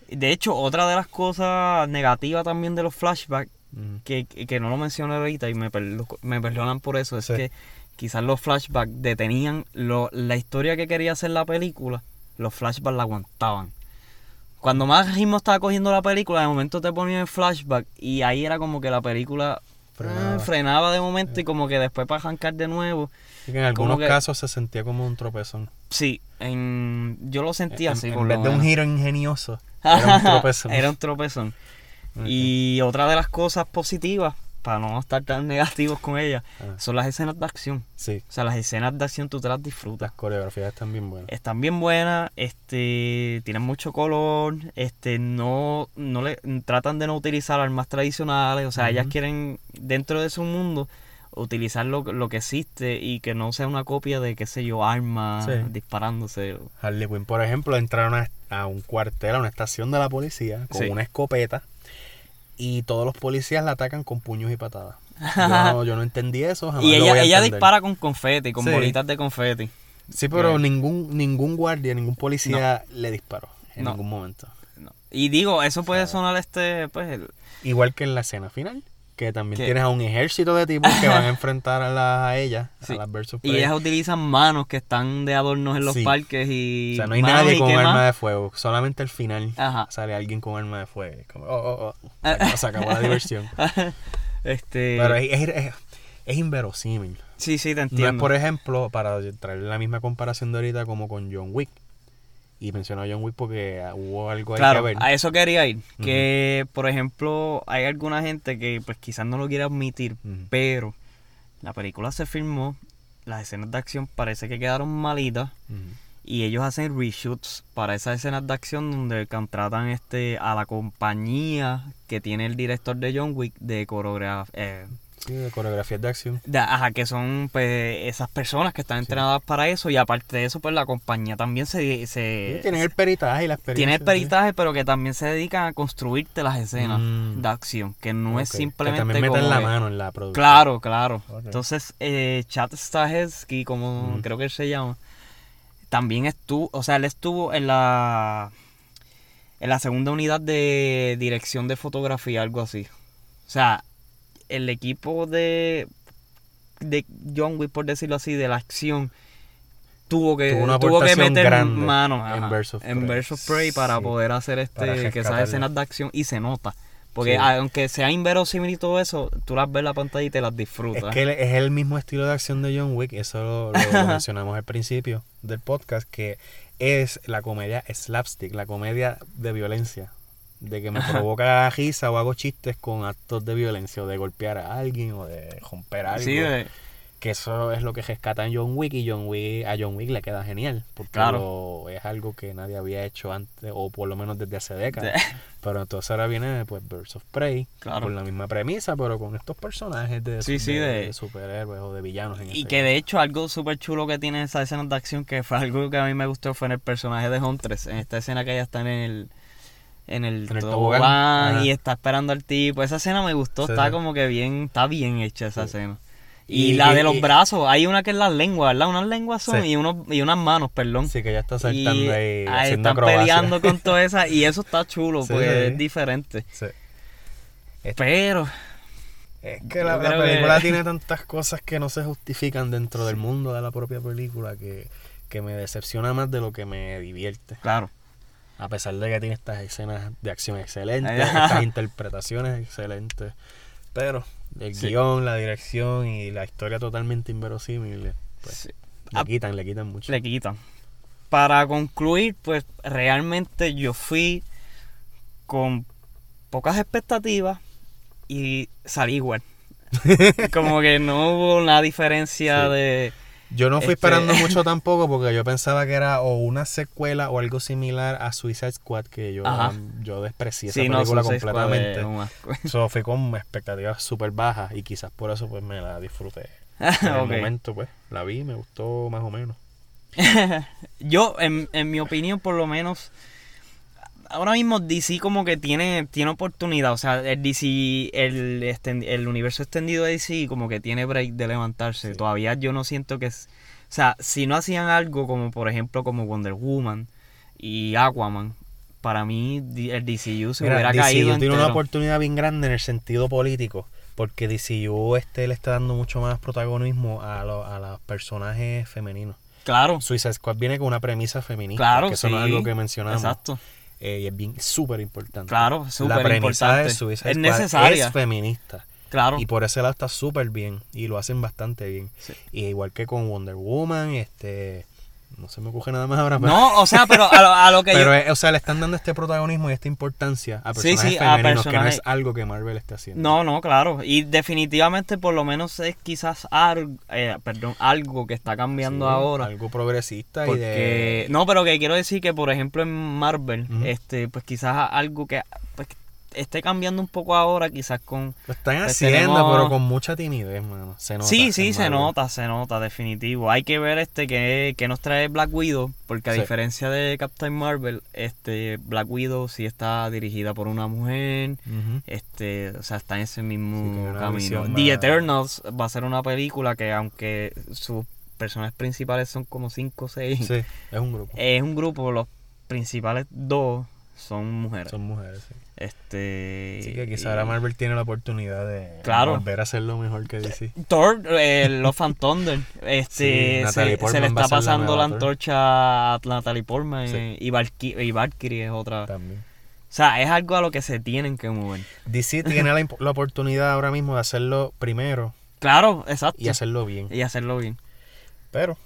De hecho, otra de las cosas negativas también de los flashbacks,
Mm.
que, que no lo mencioné ahorita y me, me perdonan por eso, es
Sí.
que quizás los flashbacks detenían lo- la historia que quería hacer la película, los flashbacks la aguantaban. Cuando más ritmo estaba cogiendo la película, de momento te ponían el flashback y ahí era como que la película
Frenaba.
eh, frenaba de momento y como que después para arrancar de nuevo.
Y que en algunos
que-
casos se sentía como un tropezón.
Sí, en, yo lo sentía
en,
así.
en
por
vez
lo
de un giro ingenioso, era un tropezón.
Era un tropezón. Y otra de las cosas positivas, para no estar tan negativos con ella,
Ah,
son las escenas de acción.
sí,
O sea, las escenas de acción tú te las disfrutas.
las coreografías están bien buenas.
Están bien buenas, este, tienen mucho color, este, no, no le, tratan de no utilizar armas tradicionales, o sea, ellas quieren, dentro de su mundo, utilizar lo, lo que existe y que no sea una copia de, qué sé yo, armas
Sí.
disparándose.
Harley Quinn, por ejemplo, entraron a, a un cuartel, a una estación de la policía con
Sí.
una escopeta y todos los policías la atacan con puños y patadas. Yo no, yo no entendí eso, jamás
Y
lo voy
ella,
a
ella dispara con confeti, con
Sí.
bolitas de confeti.
Sí, pero ningún ningún guardia, ningún policía le disparó en
No.
ningún momento.
Y digo, eso puede sonar este, pues, el-
Igual que en la escena final, que también
¿Qué?
tienes a un ejército de tipos que van a enfrentar a, las a ella,
Sí.
a las versus
y ellas utilizan manos que están de adornos en los
Sí.
parques y...
O sea, no hay
manos
nadie con arma
más.
de fuego, solamente al final
Ajá.
sale alguien con arma de fuego. Como, oh, oh, oh, se acabó- se acabó la diversión.
Este...
Pero es, es, es- es inverosímil.
sí, sí, te
No
entiendo.
es, por ejemplo, para traer la misma comparación de ahorita como con John Wick. Y menciono a John Wick porque hubo algo ahí que
Claro,
ver.
a eso quería ir. Que, por ejemplo, hay alguna gente que pues quizás no lo quiere admitir, pero la película se filmó, las escenas de acción parece que quedaron malitas y ellos hacen reshoots para esas escenas de acción donde contratan este a la compañía que tiene el director de John Wick de coreografía.
Sí, de coreografías de acción.
ajá, que son pues esas personas que están entrenadas para eso y aparte de eso pues la compañía también se, se
Sí, tienen el peritaje y la experiencia.
tiene el
sí.
peritaje, pero que también se dedican a construirte las escenas
Mm.
de acción, que no es simplemente
Que también meten
como
la mano en la producción.
Claro, claro. Entonces, eh, Chad Stahelski, como
Mm.
creo que él se llama, también estuvo, o sea, él estuvo en la en la segunda unidad de dirección de fotografía, algo así. O sea, el equipo de de John Wick, por decirlo así, de la acción tuvo que
Tuvo
que meter mano
en
ajá, en
Prey.
Prey para
Sí,
poder hacer este que esas escenas de acción y se nota. Porque
Sí.
aunque sea inverosímil y todo eso, tú las ves en la pantalla y te las
Es
disfrutas.
que él- es el mismo estilo de acción de John Wick, eso lo, lo- lo mencionamos al principio del podcast, que es la comedia slapstick, la comedia de violencia, de que me provoca risa o hago chistes con actos de violencia, o de golpear a alguien, o de romper algo.
Sí, de-
Que eso es lo que rescata en John Wick, y John Wick, a John Wick le queda genial, porque
Claro.
lo- es algo que nadie había hecho antes, o por lo menos desde hace décadas. Pero entonces ahora viene pues Birds of Prey,
Claro.
con la misma premisa, pero con estos personajes de,
Sí, sí,
de-
de-
de superhéroes o de villanos. En
y
este
que de hecho algo súper chulo que tiene esa escena de acción, que fue algo que a mí me gustó, fue en el personaje de Huntress, en esta escena que ella está en el en el,
En el
tobogán y está esperando al tipo. Esa escena me gustó,
Sí,
está
sí.
como que bien, está bien hecha esa
Sí.
escena. Y,
Y-
la
y-
de los
y-
brazos, hay una que es la lengua, ¿verdad? Unas lenguas son
Sí.
y, unos, y unas manos, perdón.
Sí, que ya está saltando
y
ahí,
ahí
haciendo
están
acrobacia.
peleando con todo esa y eso está chulo,
Sí,
porque
sí.
es diferente.
Sí.
Pero,
Es que la,
que-
película tiene tantas cosas que no se justifican dentro del mundo de la propia película que, que me decepciona más de lo que me divierte.
claro,
A pesar de que tiene estas escenas de acción excelentes, estas interpretaciones excelentes. Pero el
Sí.
guion, la dirección y la historia totalmente inverosímil, pues,
sí,
le
Ah,
quitan, le quitan mucho.
le quitan. Para concluir, pues realmente yo fui con pocas expectativas y salí igual. Como que no hubo una diferencia
Sí.
de...
Yo no fui
Este-
esperando mucho tampoco porque yo pensaba que era o una secuela o algo similar a Suicide Squad que yo, yo desprecié esa
Sí, no,
película
Squad
completamente.
es un asco.
So, fui con expectativas súper bajas y quizás por eso pues me la disfruté. En el momento pues la vi, me gustó más o menos.
Yo, en, en mi opinión, por lo menos, ahora mismo DC como que tiene, tiene oportunidad. O sea, el DC, el, el universo extendido de DC como que tiene break de levantarse.
Sí.
Todavía yo no siento que... es- o sea, si no hacían algo como, por ejemplo, como Wonder Woman y Aquaman, para mí el DCU se
Mira,
hubiera
DCU
caído
tiene una
entero.
oportunidad bien grande en el sentido político porque DCU este le está dando mucho más protagonismo a, lo- a los personajes femeninos.
Claro,
Suicide Squad viene con una premisa feminista,
Claro,
que eso no es
sí.
algo que mencionamos.
exacto.
Eh, y es bien súper importante.
Claro,
La
súper
premisa
importante.
de
Es necesaria.
es feminista.
Claro.
Y por ese lado está súper bien. Y lo hacen bastante bien.
Sí.
Y igual que con Wonder Woman, este. No se me ocurre nada más ahora. Pero,
No, o sea, pero a lo, a lo que yo...
pero, eh, o sea, le están dando este protagonismo y esta importancia a
Sí,
personajes
sí, a
femeninos, que no es algo que Marvel esté haciendo.
No, no, claro. Y definitivamente por lo menos es quizás algo, perdón, algo que está cambiando
Sí,
ahora.
Algo progresista y de.
no, pero que quiero decir que por ejemplo en Marvel, este, pues quizás algo que esté cambiando un poco ahora, quizás con...
Lo están
pues
haciendo,
tenemos-
pero con mucha timidez, mano. Se nota
sí, sí, se nota, se nota, definitivo. Hay que ver este que, que nos trae Black Widow, porque a
Sí.
diferencia de Captain Marvel, este Black Widow sí está dirigida por una mujer, este, o sea, está en ese mismo camino. The
más-
Eternals va a ser una película que aunque sus personajes principales son como 5 o 6,
Sí, es un grupo.
es un grupo, los principales dos son mujeres.
Son mujeres, sí.
Este.
Así que quizá ahora Marvel tiene la oportunidad de
Claro.
volver a hacerlo mejor que DC.
Thor, eh, Love and Thunder,
Sí,
este, se, le está
la
pasando la, antorcha a Natalie Portman
Sí.
eh, y, Valky- y Valkyrie es otra.
También.
O sea, es algo a lo que se tienen que mover.
DC tiene la, la oportunidad ahora mismo de hacerlo primero
Claro, exacto.
y hacerlo bien.
Y hacerlo bien.
Pero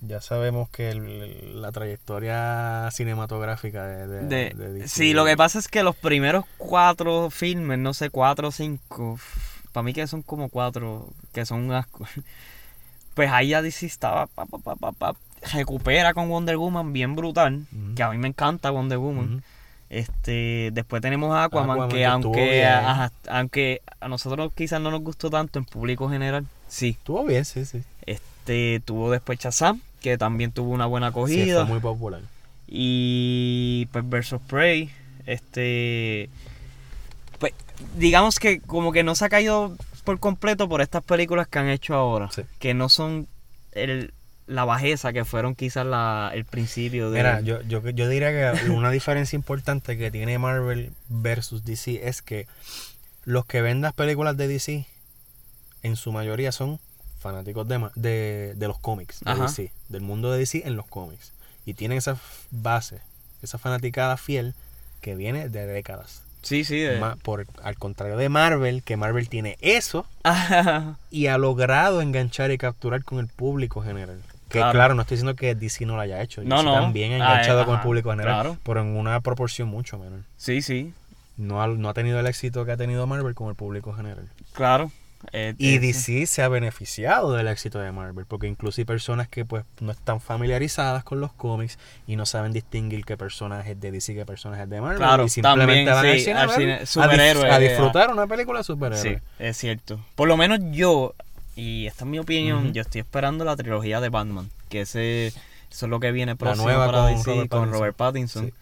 ya sabemos que el- la trayectoria cinematográfica de, de,
De,
de DC
sí, lo que pasa es que los primeros cuatro filmes, no sé, cuatro o cinco, para mí que son como cuatro, que son un asco. Pues ahí ya DC estaba, pa, pa, pa, pa, pa, recupera con Wonder Woman bien brutal, que a mí me encanta Wonder Woman. Este, después tenemos a Aquaman,
Aquaman,
que aunque, ajá, aunque a nosotros quizás no nos gustó tanto en público general, sí.
Estuvo bien, sí, sí.
Este, tuvo después Shazam, que también tuvo una buena
Sí,
acogida.
fue muy popular.
Y pues versus Prey, este pues digamos que como que no se ha caído por completo por estas películas que han hecho ahora,
Sí.
que no son el, la bajeza que fueron quizás la, el principio de
Mira, yo, yo, yo diría que una diferencia importante que tiene Marvel versus DC es que los que ven las películas de DC, en su mayoría son fanáticos de, de, de los cómics, de. DC, del mundo de DC en los cómics. Y tienen esa base, esa fanaticada fiel que viene de décadas.
Sí, sí, de-
por, al contrario de Marvel, que Marvel tiene eso
Ajá.
y ha logrado enganchar y capturar con el público general. Que
Claro.
claro, no estoy diciendo que DC no lo haya hecho.
No,
DC
no.
también ha
Ah,
enganchado
eh,
con el público general.
claro.
Pero en una proporción mucho menor.
sí, sí,
No ha, no ha tenido el éxito que ha tenido Marvel con el público general.
claro. Eh,
Y
eh,
DC se ha beneficiado del éxito de Marvel. Porque incluso hay personas que pues no están familiarizadas con los cómics y no saben distinguir qué personajes de DC y qué personajes de Marvel.
Claro,
y simplemente
también,
van
sí,
a
al
ver-
cine-
a disfrutar una película de superhéroes.
Sí, es cierto. Por lo menos yo, y esta es mi opinión, yo estoy esperando la trilogía de Batman, que ese, eso es lo que viene próximo
nueva
para
con
DC,
Robert
con
Pattinson.
Robert Pattinson.
Sí.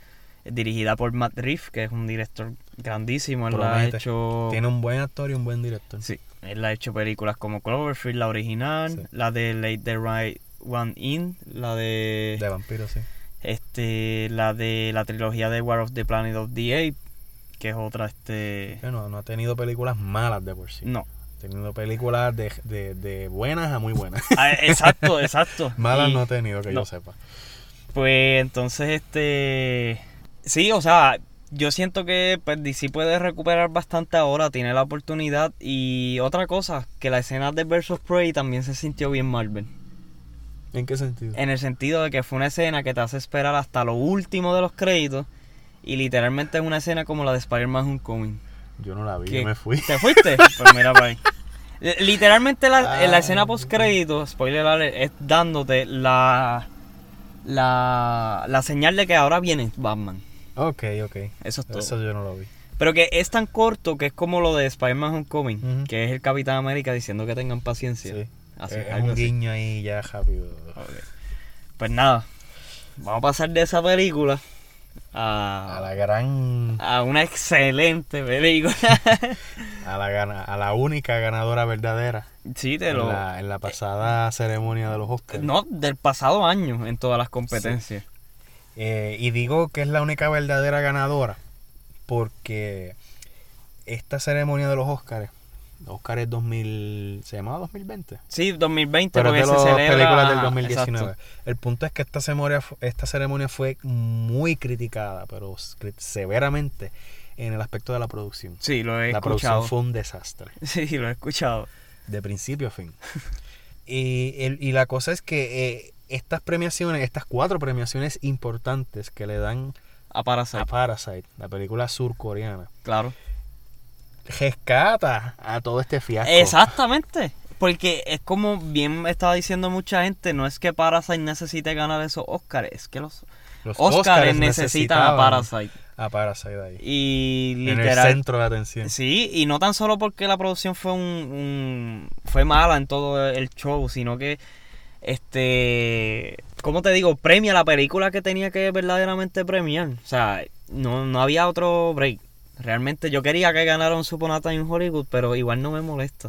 Dirigida por Matt Reeves, que es un director grandísimo. Él ha hecho...
Tiene un buen actor y un buen director.
Sí, él ha hecho películas como Cloverfield, la original,
Sí.
la de Late the Right One In, la de,
De vampiros, sí.
este la de la trilogía de War of the Planet of the Apes, que es otra este
Bueno, no ha tenido películas malas de por sí.
no.
Ha tenido películas de, de, de buenas a muy buenas.
Ah, exacto, exacto.
malas
Y-
no ha tenido, que
no.
yo sepa.
Pues entonces, este. Sí, o sea, yo siento que pues, DC puede recuperar bastante ahora, tiene la oportunidad. Y otra cosa, que la escena de Versus Prey también se sintió bien Marvel.
¿En qué sentido?
En el sentido de que fue una escena que te hace esperar hasta lo último de los créditos. Y literalmente es una escena como la de Spider-Man Homecoming.
Yo no la vi, yo me fui.
¿Te fuiste? Pues mira para ahí. Literalmente la, la
Ah.
escena post crédito, spoiler alert, es dándote la, la la señal de que ahora viene Batman.
Ok, ok.
Eso es todo.
Eso yo no lo vi.
Pero que es tan corto que es como lo de Spider-Man Homecoming, que es el Capitán América diciendo que tengan paciencia.
Sí.
Así,
Eh, es
algo
un
así.
guiño ahí ya rápido.
Ok. Pues nada, vamos a pasar de esa película a,
A la gran.
a una excelente película.
A la, gana, a la única ganadora verdadera.
sí, te
En
lo...
la, en la pasada ceremonia de los Oscars.
No, del pasado año en todas las competencias.
Eh, y digo que es la única verdadera ganadora porque esta ceremonia de los Oscars, Oscars 2000, ¿se llamaba 2020?
Sí, 2020
Pero es
porque
de
se
las
celebra...
películas del
ajá,
2019.
exacto.
El punto es que esta ceremonia, esta ceremonia fue muy criticada, pero severamente en el aspecto de la producción.
Sí, lo he
la
escuchado.
producción fue un desastre,
Sí, lo he escuchado.
de principio a fin. y, el- y la cosa es que eh, estas premiaciones, estas cuatro premiaciones importantes que le dan
A Parasite,
a Parasite, la película surcoreana,
claro.
rescata a todo este fiasco.
Exactamente. Porque es como bien estaba diciendo mucha gente, no es que Parasite necesite ganar esos Oscars, es que los
Los
Oscars necesitan a Parasite.
A Parasite ahí.
Y
en el
literal...
centro de atención.
Sí, y no tan solo porque la producción fue un, un- fue mala en todo el show, sino que este, ¿cómo te digo? Premia la película que tenía que verdaderamente premiar. O sea, no, no había otro break. Realmente yo quería que ganara un Suponata en Hollywood, pero igual no me molesta.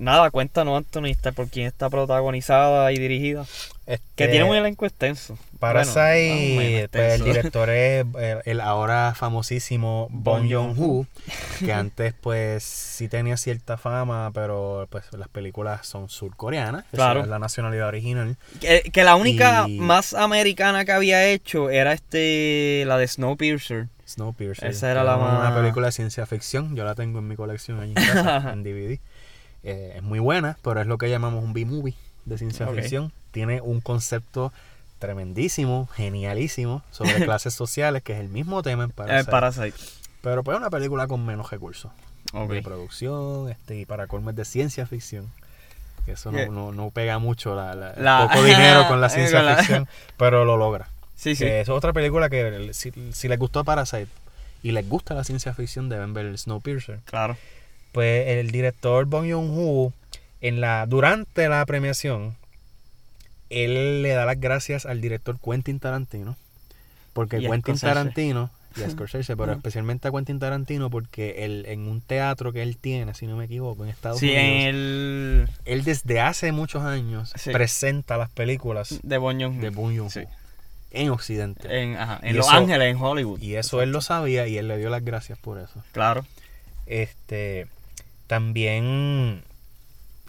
Nada, cuéntanos, Anthony, está- por quién está protagonizada y dirigida. Que
Este,
tiene un elenco extenso.
Parasite,
Bueno, más menos
pues el director es el, el ahora famosísimo Bong Joon-ho, que antes pues sí tenía cierta fama, pero pues las películas son surcoreanas,
Claro.
es la nacionalidad original.
Que, que la única
Y-
más americana que había hecho era este la de Snowpiercer.
Snowpiercer.
Esa era la
es Una
más-
película de ciencia ficción, yo la tengo en mi colección allí en casa, en DVD. Eh, es muy buena, pero es lo que llamamos un B-movie de ciencia ficción. Tiene un concepto tremendísimo, genialísimo, sobre clases sociales, que es el mismo tema en
Eh,
Parasite.
Parasite.
Pero pues es una película con menos recursos
Ok.
de producción este, y para colmes de ciencia ficción. Que eso no, no, no pega mucho la, la- el
La-
poco dinero con la
Eh,
ciencia
con
ficción, pero lo logra.
Sí, sí.
Que es otra película que si, si les gustó Parasite y les gusta la ciencia ficción deben ver Snowpiercer.
Claro.
Pues el director Bong Joon-ho en la durante la premiación él le da las gracias al director Quentin Tarantino porque
Y
Quentin. Tarantino y a Scorsese, pero especialmente a Quentin Tarantino porque él en un teatro que él tiene, si no me equivoco, en Estados
Sí,
Unidos,
el
él desde hace muchos años
Sí.
presenta las películas
de Bong Joon-ho.
de
Sí.
en Occidente.
En, ajá, en Los
eso-
Ángeles, en Hollywood.
Y eso él lo sabía y él le dio las gracias por eso.
Claro.
Este, también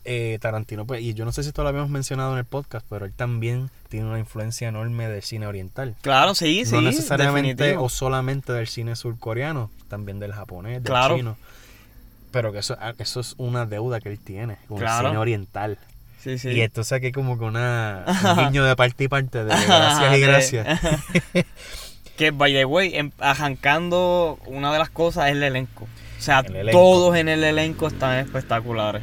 eh, Tarantino, pues, y yo no sé si esto lo habíamos mencionado en el podcast, pero él también tiene una influencia enorme del cine oriental.
Claro, sí, sí.
no necesariamente
definitivo.
o solamente del cine surcoreano, también del japonés, del
Claro.
chino. Pero que eso, ah, eso es una deuda que él tiene con
Claro.
el cine oriental.
Sí, sí.
Y entonces aquí como que una, un guiño de parte y parte de gracias y gracias.
que, by the way, em- arrancando, una de las cosas es el elenco. O sea, todos en el elenco están espectaculares.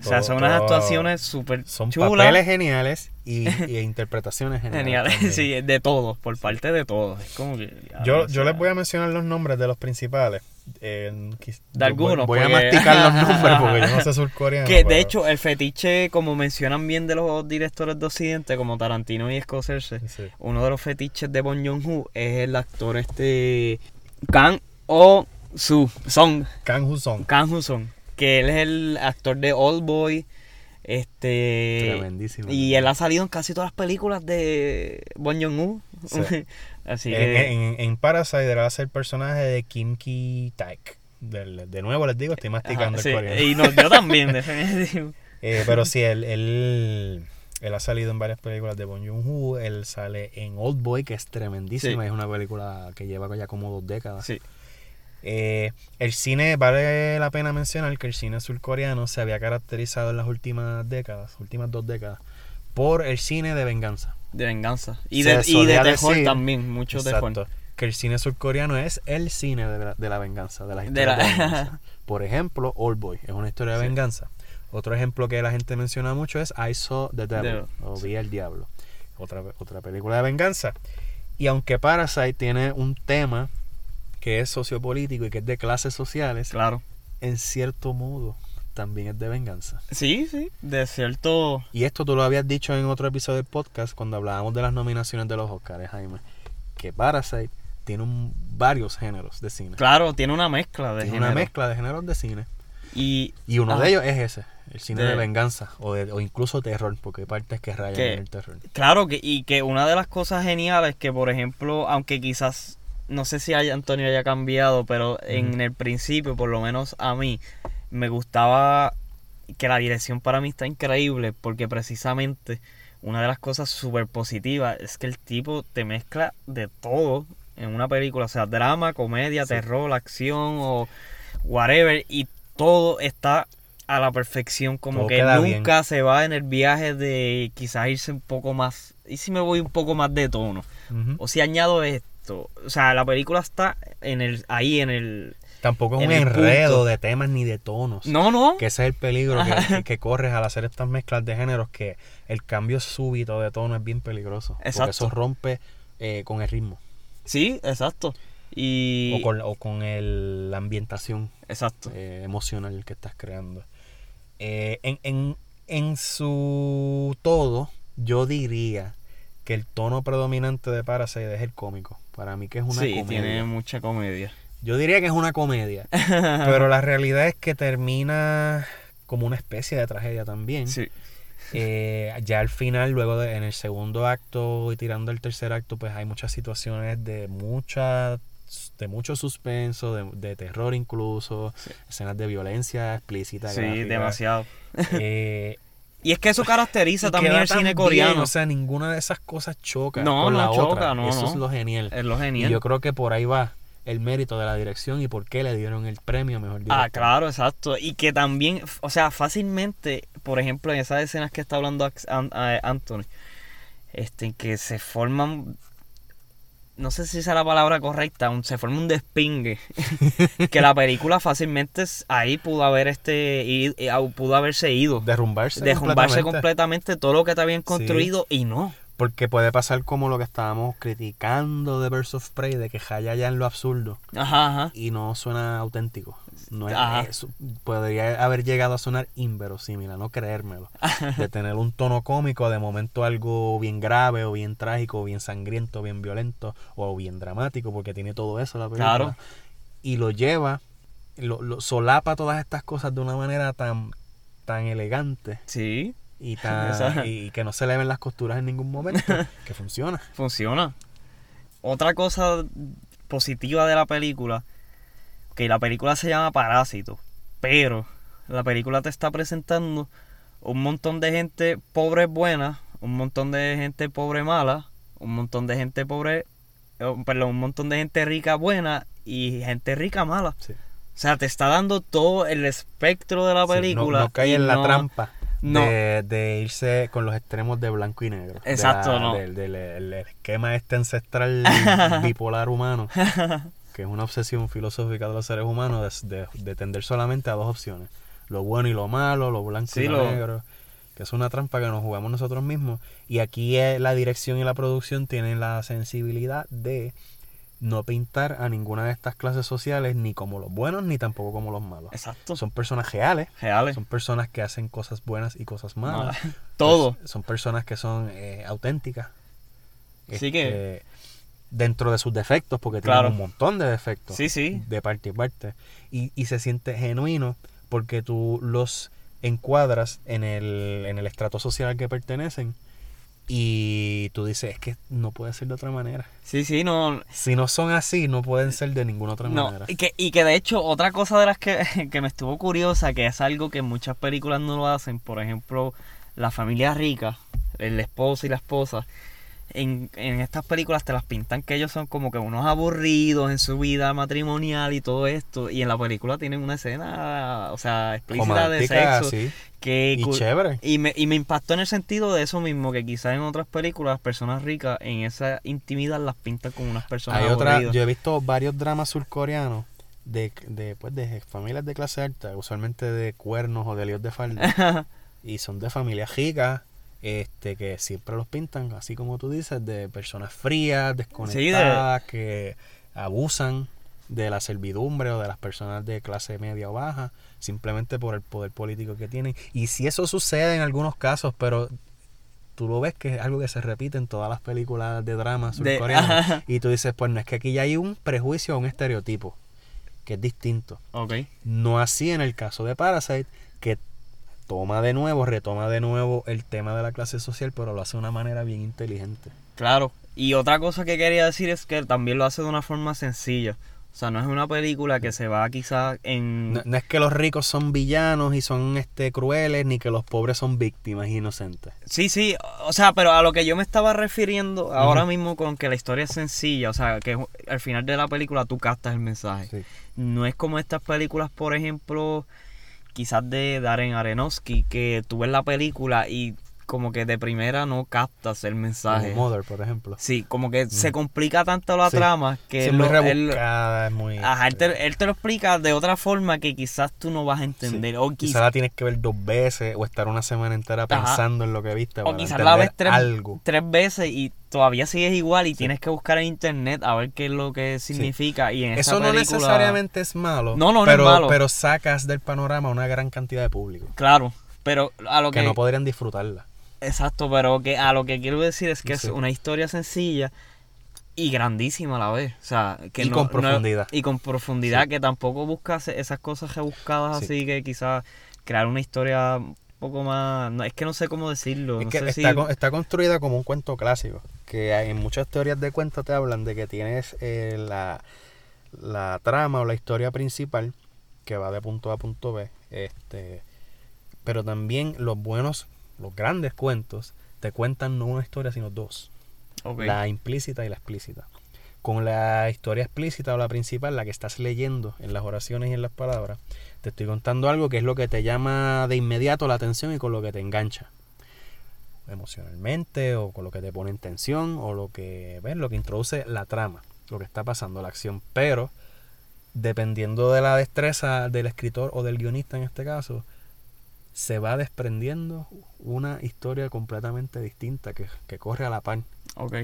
O sea, son unas actuaciones súper
Son
chulas.
papeles geniales y, y interpretaciones geniales.
Geniales, sí, de todos, por parte de todos. Es como que.
Yo, yo les voy a mencionar los nombres de los principales. Eh,
De algunos,
Voy, voy a masticar los nombres porque yo no sé surcoreano.
Que de
pero-
hecho, el fetiche, como mencionan bien de los directores de Occidente, como Tarantino y Scorsese,
Sí.
uno de los fetiches de Bong Joon-ho es el actor este. Kang O Su Song.
Kang Ho-song.
Kang Ho Song. Que él es el actor de Old Boy. Este.
Tremendísimo.
Y él ha salido en casi todas las películas de Bong Joon-ho.
Sí.
Así
En,
que.
en, en Parasite era el personaje de Kim Ki Taek. Del- de nuevo les digo, estoy masticando
Ajá,
el
sí,
coreano.
Y no, yo también, definitivo.
Eh, pero sí, él, él, él ha salido en varias películas de Bong Joon-ho. Él sale en Old Boy, que es tremendísima.
Sí.
Es una película que lleva ya como dos décadas.
Sí.
Eh, el cine, vale la pena mencionar que el cine surcoreano se había caracterizado en las últimas décadas, últimas dos décadas, por el cine de venganza.
De venganza. Y
Se
de, y de terror también, mucho terror.
Exacto. Que el cine surcoreano es el cine de la, de la venganza, de las
De la-
venganza. Por ejemplo, Old Boy es una historia de
Sí.
venganza. Otro ejemplo que la gente menciona mucho es I Saw the Devil,
Devil,
o
sí.
Vi el Diablo. Otra, otra película de venganza. Y aunque Parasite tiene un tema que es sociopolítico y que es de clases sociales,
Claro.
en cierto modo también es de venganza.
Sí, sí. De cierto.
Y esto tú lo habías dicho en otro episodio del podcast cuando hablábamos de las nominaciones de los Oscars, Jaime, que Parasite tiene un- varios géneros de cine.
Claro, tiene una mezcla de
tiene una
género.
mezcla de géneros de cine.
Y.
Y uno
Ajá.
de ellos es ese, el cine de,
De-
venganza o, de- o incluso terror, porque hay partes que rayan
Que-
en el terror.
Claro, que, y que una de las cosas geniales que, por ejemplo, aunque quizás, no sé si haya, Antonio haya cambiado, pero en el principio, por lo menos a mí, me gustaba que la dirección para mí está increíble, porque precisamente una de las cosas súper positivas es que el tipo te mezcla de todo en una película, o sea, drama, comedia,
Sí.
terror, acción o whatever, y todo está a la perfección, como
Todo
que
bien.
nunca se va en el viaje de quizás irse un poco más, y si me voy un poco más de tono, o si añado esto, o sea, la película está en el ahí en el
Tampoco es un
en
enredo
punto.
de temas ni de tonos.
No, no.
Que ese es el peligro que, que- corres al hacer estas mezclas de géneros, que el cambio súbito de tono es bien peligroso. Porque
Exacto.
eso rompe eh, con el ritmo
Sí, exacto. Y
o con, o con el- la ambientación
exacto.
eh, emocional que estás creando. Eh, en, en, en su todo, yo diría que el tono predominante de Parasite es el cómico. Para mí que es una
sí,
comedia.
tiene mucha comedia.
Yo diría que es una comedia. pero la realidad es que termina como una especie de tragedia también.
Sí.
Eh, ya al final, luego de, en el segundo acto y tirando el tercer acto, pues hay muchas situaciones de mucha de mucho suspenso, de, de terror incluso,
Sí.
escenas de violencia explícita.
Sí,
gráfica.
demasiado.
Eh,
Y es que eso caracteriza
y
también el cine
bien,
coreano.
o sea, ninguna de esas cosas choca
No,
con
no
la
choca,
otra.
no,
Eso
no.
es lo genial.
Es lo
Y
genial.
yo creo que por ahí va el mérito de la dirección y por qué le dieron el premio mejor director.
Ah, claro, exacto. Y que también, o sea, fácilmente, por ejemplo, en esas escenas que está hablando eh, Anthony, este, que se forman, no sé si esa es la palabra correcta, un- se forma un despingue, que la película fácilmente ahí pudo haber este, pudo haberse ido,
Derrumbarse,
derrumbarse
completamente.
completamente todo lo que te habían construido y no.
Porque puede pasar como lo que estábamos criticando de Birds of Prey, de que jaya ya en lo absurdo
Ajá, ajá.
y no suena auténtico. No es, podría haber llegado a sonar inverosímil, a no creérmelo. De tener un tono cómico, de momento algo bien grave o bien trágico, o bien sangriento, bien violento o bien dramático, porque tiene todo eso la película.
Claro.
Y lo lleva, lo, lo solapa todas estas cosas de una manera tan, tan elegante
Sí,
y, tan, y que no se le ven las costuras en ningún momento, que funciona.
funciona. Otra cosa positiva de la película, que la película se llama Parásito, pero la película te está presentando un montón de gente pobre buena, un montón de gente pobre mala, un montón de gente pobre, eh, perdón, un montón de gente rica buena y gente rica mala.
Sí.
O sea, te está dando todo el espectro de la
Sí, no-
película.
no, cae en la trampa
no.
de, de irse con los extremos de blanco y negro. de
Exacto,
la-
no.
Del, el esquema este ancestral bipolar humano, que es una obsesión filosófica de los seres humanos de, de- de tender solamente a dos opciones. Lo bueno y lo malo, lo blanco
Sí,
y lo,
lo-
negro. Que es una trampa que nos jugamos nosotros mismos. Y aquí eh, la dirección y la producción tienen la sensibilidad de no pintar a ninguna de estas clases sociales ni como los buenos ni tampoco como los malos.
Exacto.
Son personas reales,
Reales.
son personas que hacen cosas buenas y cosas malas.
Malas. Todo.
Pues, son personas que son eh, auténticas.
Sí que-
Este, Dentro de sus defectos, porque
Claro.
tienen un montón de defectos.
Sí, sí.
De parte y parte. Y, y se siente genuino porque tú los encuadras en el, en el estrato social al que pertenecen. Y tú dices, es que no puede ser de otra manera.
Sí, sí, no.
Si no son así, no pueden ser de ninguna otra
No,
manera.
y que, y que de hecho, otra cosa de las que, que me estuvo curiosa, que es algo que muchas películas no lo hacen, por ejemplo, la familia rica, el esposo y la esposa, en, en estas películas te las pintan que ellos son como que unos aburridos en su vida matrimonial y todo esto, y en la película tienen una escena, o sea, explícita de sexo,
sí.
que
Y chévere.
y me, y me impactó en el sentido de eso mismo, que quizás en otras películas las personas ricas en esa intimidad las pintan como unas personas
Hay otra,
aburridas.
yo he visto varios dramas surcoreanos de, de, pues, de familias de clase alta, usualmente de cuernos o de líos de falda, y son de familias ricas, este, que siempre los pintan, así como tú dices, de personas frías, desconectadas, que abusan de la servidumbre o de las personas de clase media o baja, simplemente por el poder político que tienen. Y si eso sucede en algunos casos, pero tú lo ves que es algo que se repite en todas las películas de drama
De-
surcoreanas. y tú dices, pues no es que aquí ya hay un prejuicio o un estereotipo, que es distinto. No así en el caso de Parasite, que toma de nuevo, retoma de nuevo el tema de la clase social, pero lo hace de una manera bien inteligente.
Claro. Y otra cosa que quería decir es que también lo hace de una forma sencilla. O sea, no es una película que se va quizás en...
No, no es que los ricos son villanos y son este crueles, ni que los pobres son víctimas inocentes.
Sí, sí, o sea, pero a lo que yo me estaba refiriendo ahora mismo con que la historia es sencilla, o sea, que al final de la película tú captas el mensaje.
Sí.
No es como estas películas, por ejemplo, quizás de Darren Aronofsky, que tú ves la película y como que de primera no captas el mensaje.
Como Mother, por ejemplo.
Sí, como que se complica tanto la
Sí.
trama que
Sí, muy
él-
es muy...
Ajá, él te, él te lo explica de otra forma que quizás tú no vas a
Sí.
entender. O,
Quizá
quizás
la tienes que ver dos veces o estar una semana entera
Ajá.
pensando en lo que viste
o quizás la ves tres,
algo.
tres veces y todavía sigues igual y tienes que buscar en internet a ver qué es lo que significa. Y en
Eso no
película-
necesariamente es malo.
No, no, no es
pero,
malo.
Pero sacas del panorama una gran cantidad de público
Claro, pero a lo
que
que...
no podrían disfrutarla.
Exacto, pero que a lo que quiero decir es que es una historia sencilla y grandísima a la vez. O sea, que
Y
no-
con
no-
profundidad.
y con profundidad,
Sí.
que tampoco buscas esas cosas rebuscadas
Sí.
así que quizás crear una historia un poco más... No, es que no sé cómo decirlo.
Es
no
que
sé
está,
si-
con- está construida como un cuento clásico. Que hay- en muchas teorías de cuentos te hablan de que tienes eh, la, la trama o la historia principal que va de punto A a punto B. Este, pero también los buenos, los grandes cuentos, te cuentan no una historia, sino dos. La implícita y la explícita. Con la historia explícita o la principal, la que estás leyendo en las oraciones y en las palabras, te estoy contando algo que es lo que te llama de inmediato la atención y con lo que te engancha emocionalmente o con lo que te pone en tensión o lo que ves lo que introduce la trama lo que está pasando la acción pero dependiendo de la destreza del escritor o del guionista en este caso se va desprendiendo una historia completamente distinta que, que corre a la par
Ok.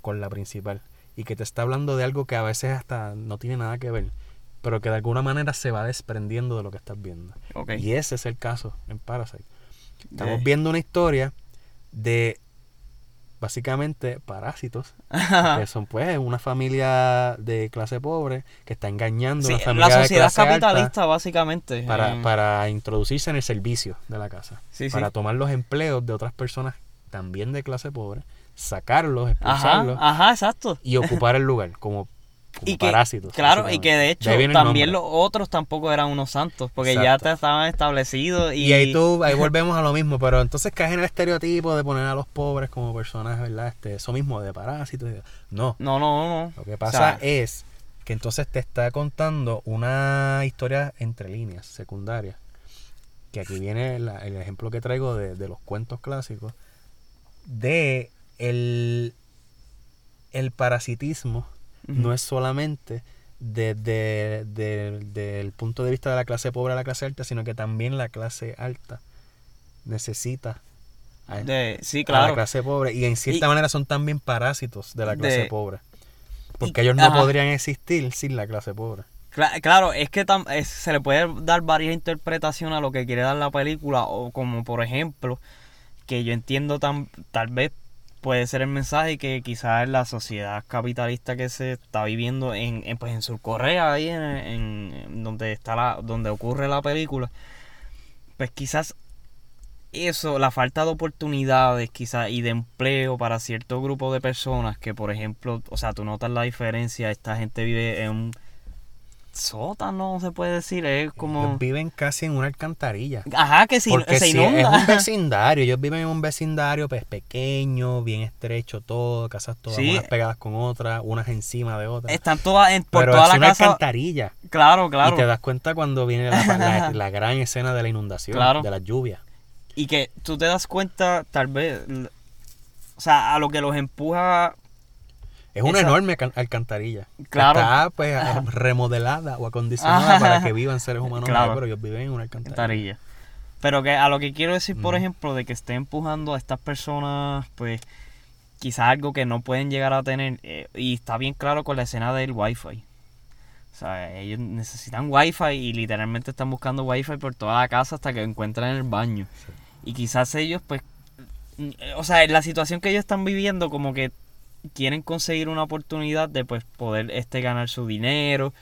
con la principal y que te está hablando de algo que a veces hasta no tiene nada que ver pero que de alguna manera se va desprendiendo de lo que estás viendo
Ok.
y ese es el caso en Parasite Estamos viendo una historia de básicamente parásitos, que son pues una familia de clase pobre que está engañando a una familia
la
de
sociedad
alta
capitalista, básicamente.
para,
eh,
para introducirse en el servicio de la casa,
Sí, sí.
para tomar los empleos de otras personas también de clase pobre, sacarlos,
Ajá,
expulsarlos
ajá, exacto.
y ocupar el lugar como, como
Y que,
parásitos.
claro, y que de hecho también los otros tampoco eran unos santos, porque ya
Exacto.
te estaban establecidos y,
Y ahí tú, ahí volvemos a lo mismo, pero entonces caes en el estereotipo de poner a los pobres como personas, ¿verdad? Este, eso mismo de parásitos. No,
No, no, no.
lo que
O
pasa
sea,
es que entonces te está contando una historia entre líneas, secundaria. Que aquí viene el ejemplo que traigo de, de los cuentos clásicos, de el, el parasitismo no es solamente desde el punto de vista de la clase pobre a la clase alta, sino que también la clase alta necesita a,
De- sí,
a la clase pobre y en cierta
Y-
manera son también parásitos de la clase
De-
pobre. Porque
y-
ellos no
ajá.
podrían existir sin la clase pobre.
Cla- Claro, es que tam- es- se le puede dar varias interpretaciones a lo que quiere dar la película, o como por ejemplo, que yo entiendo tan, tal vez puede ser el mensaje que quizás la sociedad capitalista que se está viviendo en, en, pues en Surcorea, ahí en, en- en donde está la, donde ocurre la película, pues quizás eso, la falta de oportunidades quizás y de empleo para cierto grupo de personas que por ejemplo, o sea, tú notas la diferencia, esta gente vive en un sótano, se puede decir, es como...
Ellos viven casi en una alcantarilla.
Ajá, que si,
Porque
se
si
inunda.
es un vecindario, ellos viven en un vecindario pues pequeño, bien estrecho todo, casas todas
Sí.
unas pegadas con otras, unas encima de otras.
Están todas en, por
Pero
toda
es
la
una
casa.
alcantarilla.
Claro, claro.
Y te das cuenta cuando viene la, la- la gran escena de la inundación,
Claro.
de las lluvias.
Y que tú te das cuenta, tal vez, o sea, a lo que los empuja,
Es una
Esa-
enorme can- alcantarilla.
Claro.
Está pues remodelada o acondicionada
Ajá.
para que vivan seres humanos,
Claro.
ahí, pero ellos viven en una alcantarilla.
Tarilla. Pero que a lo que quiero decir, por ejemplo, de que esté empujando a estas personas, pues, quizás algo que no pueden llegar a tener, eh, y está bien claro con la escena del wifi. O sea, ellos necesitan wifi y literalmente están buscando wifi por toda la casa hasta que encuentran el baño. Y quizás ellos, pues, o sea, la situación que ellos están viviendo, como que quieren conseguir una oportunidad de, pues, poder, este, ganar su dinero,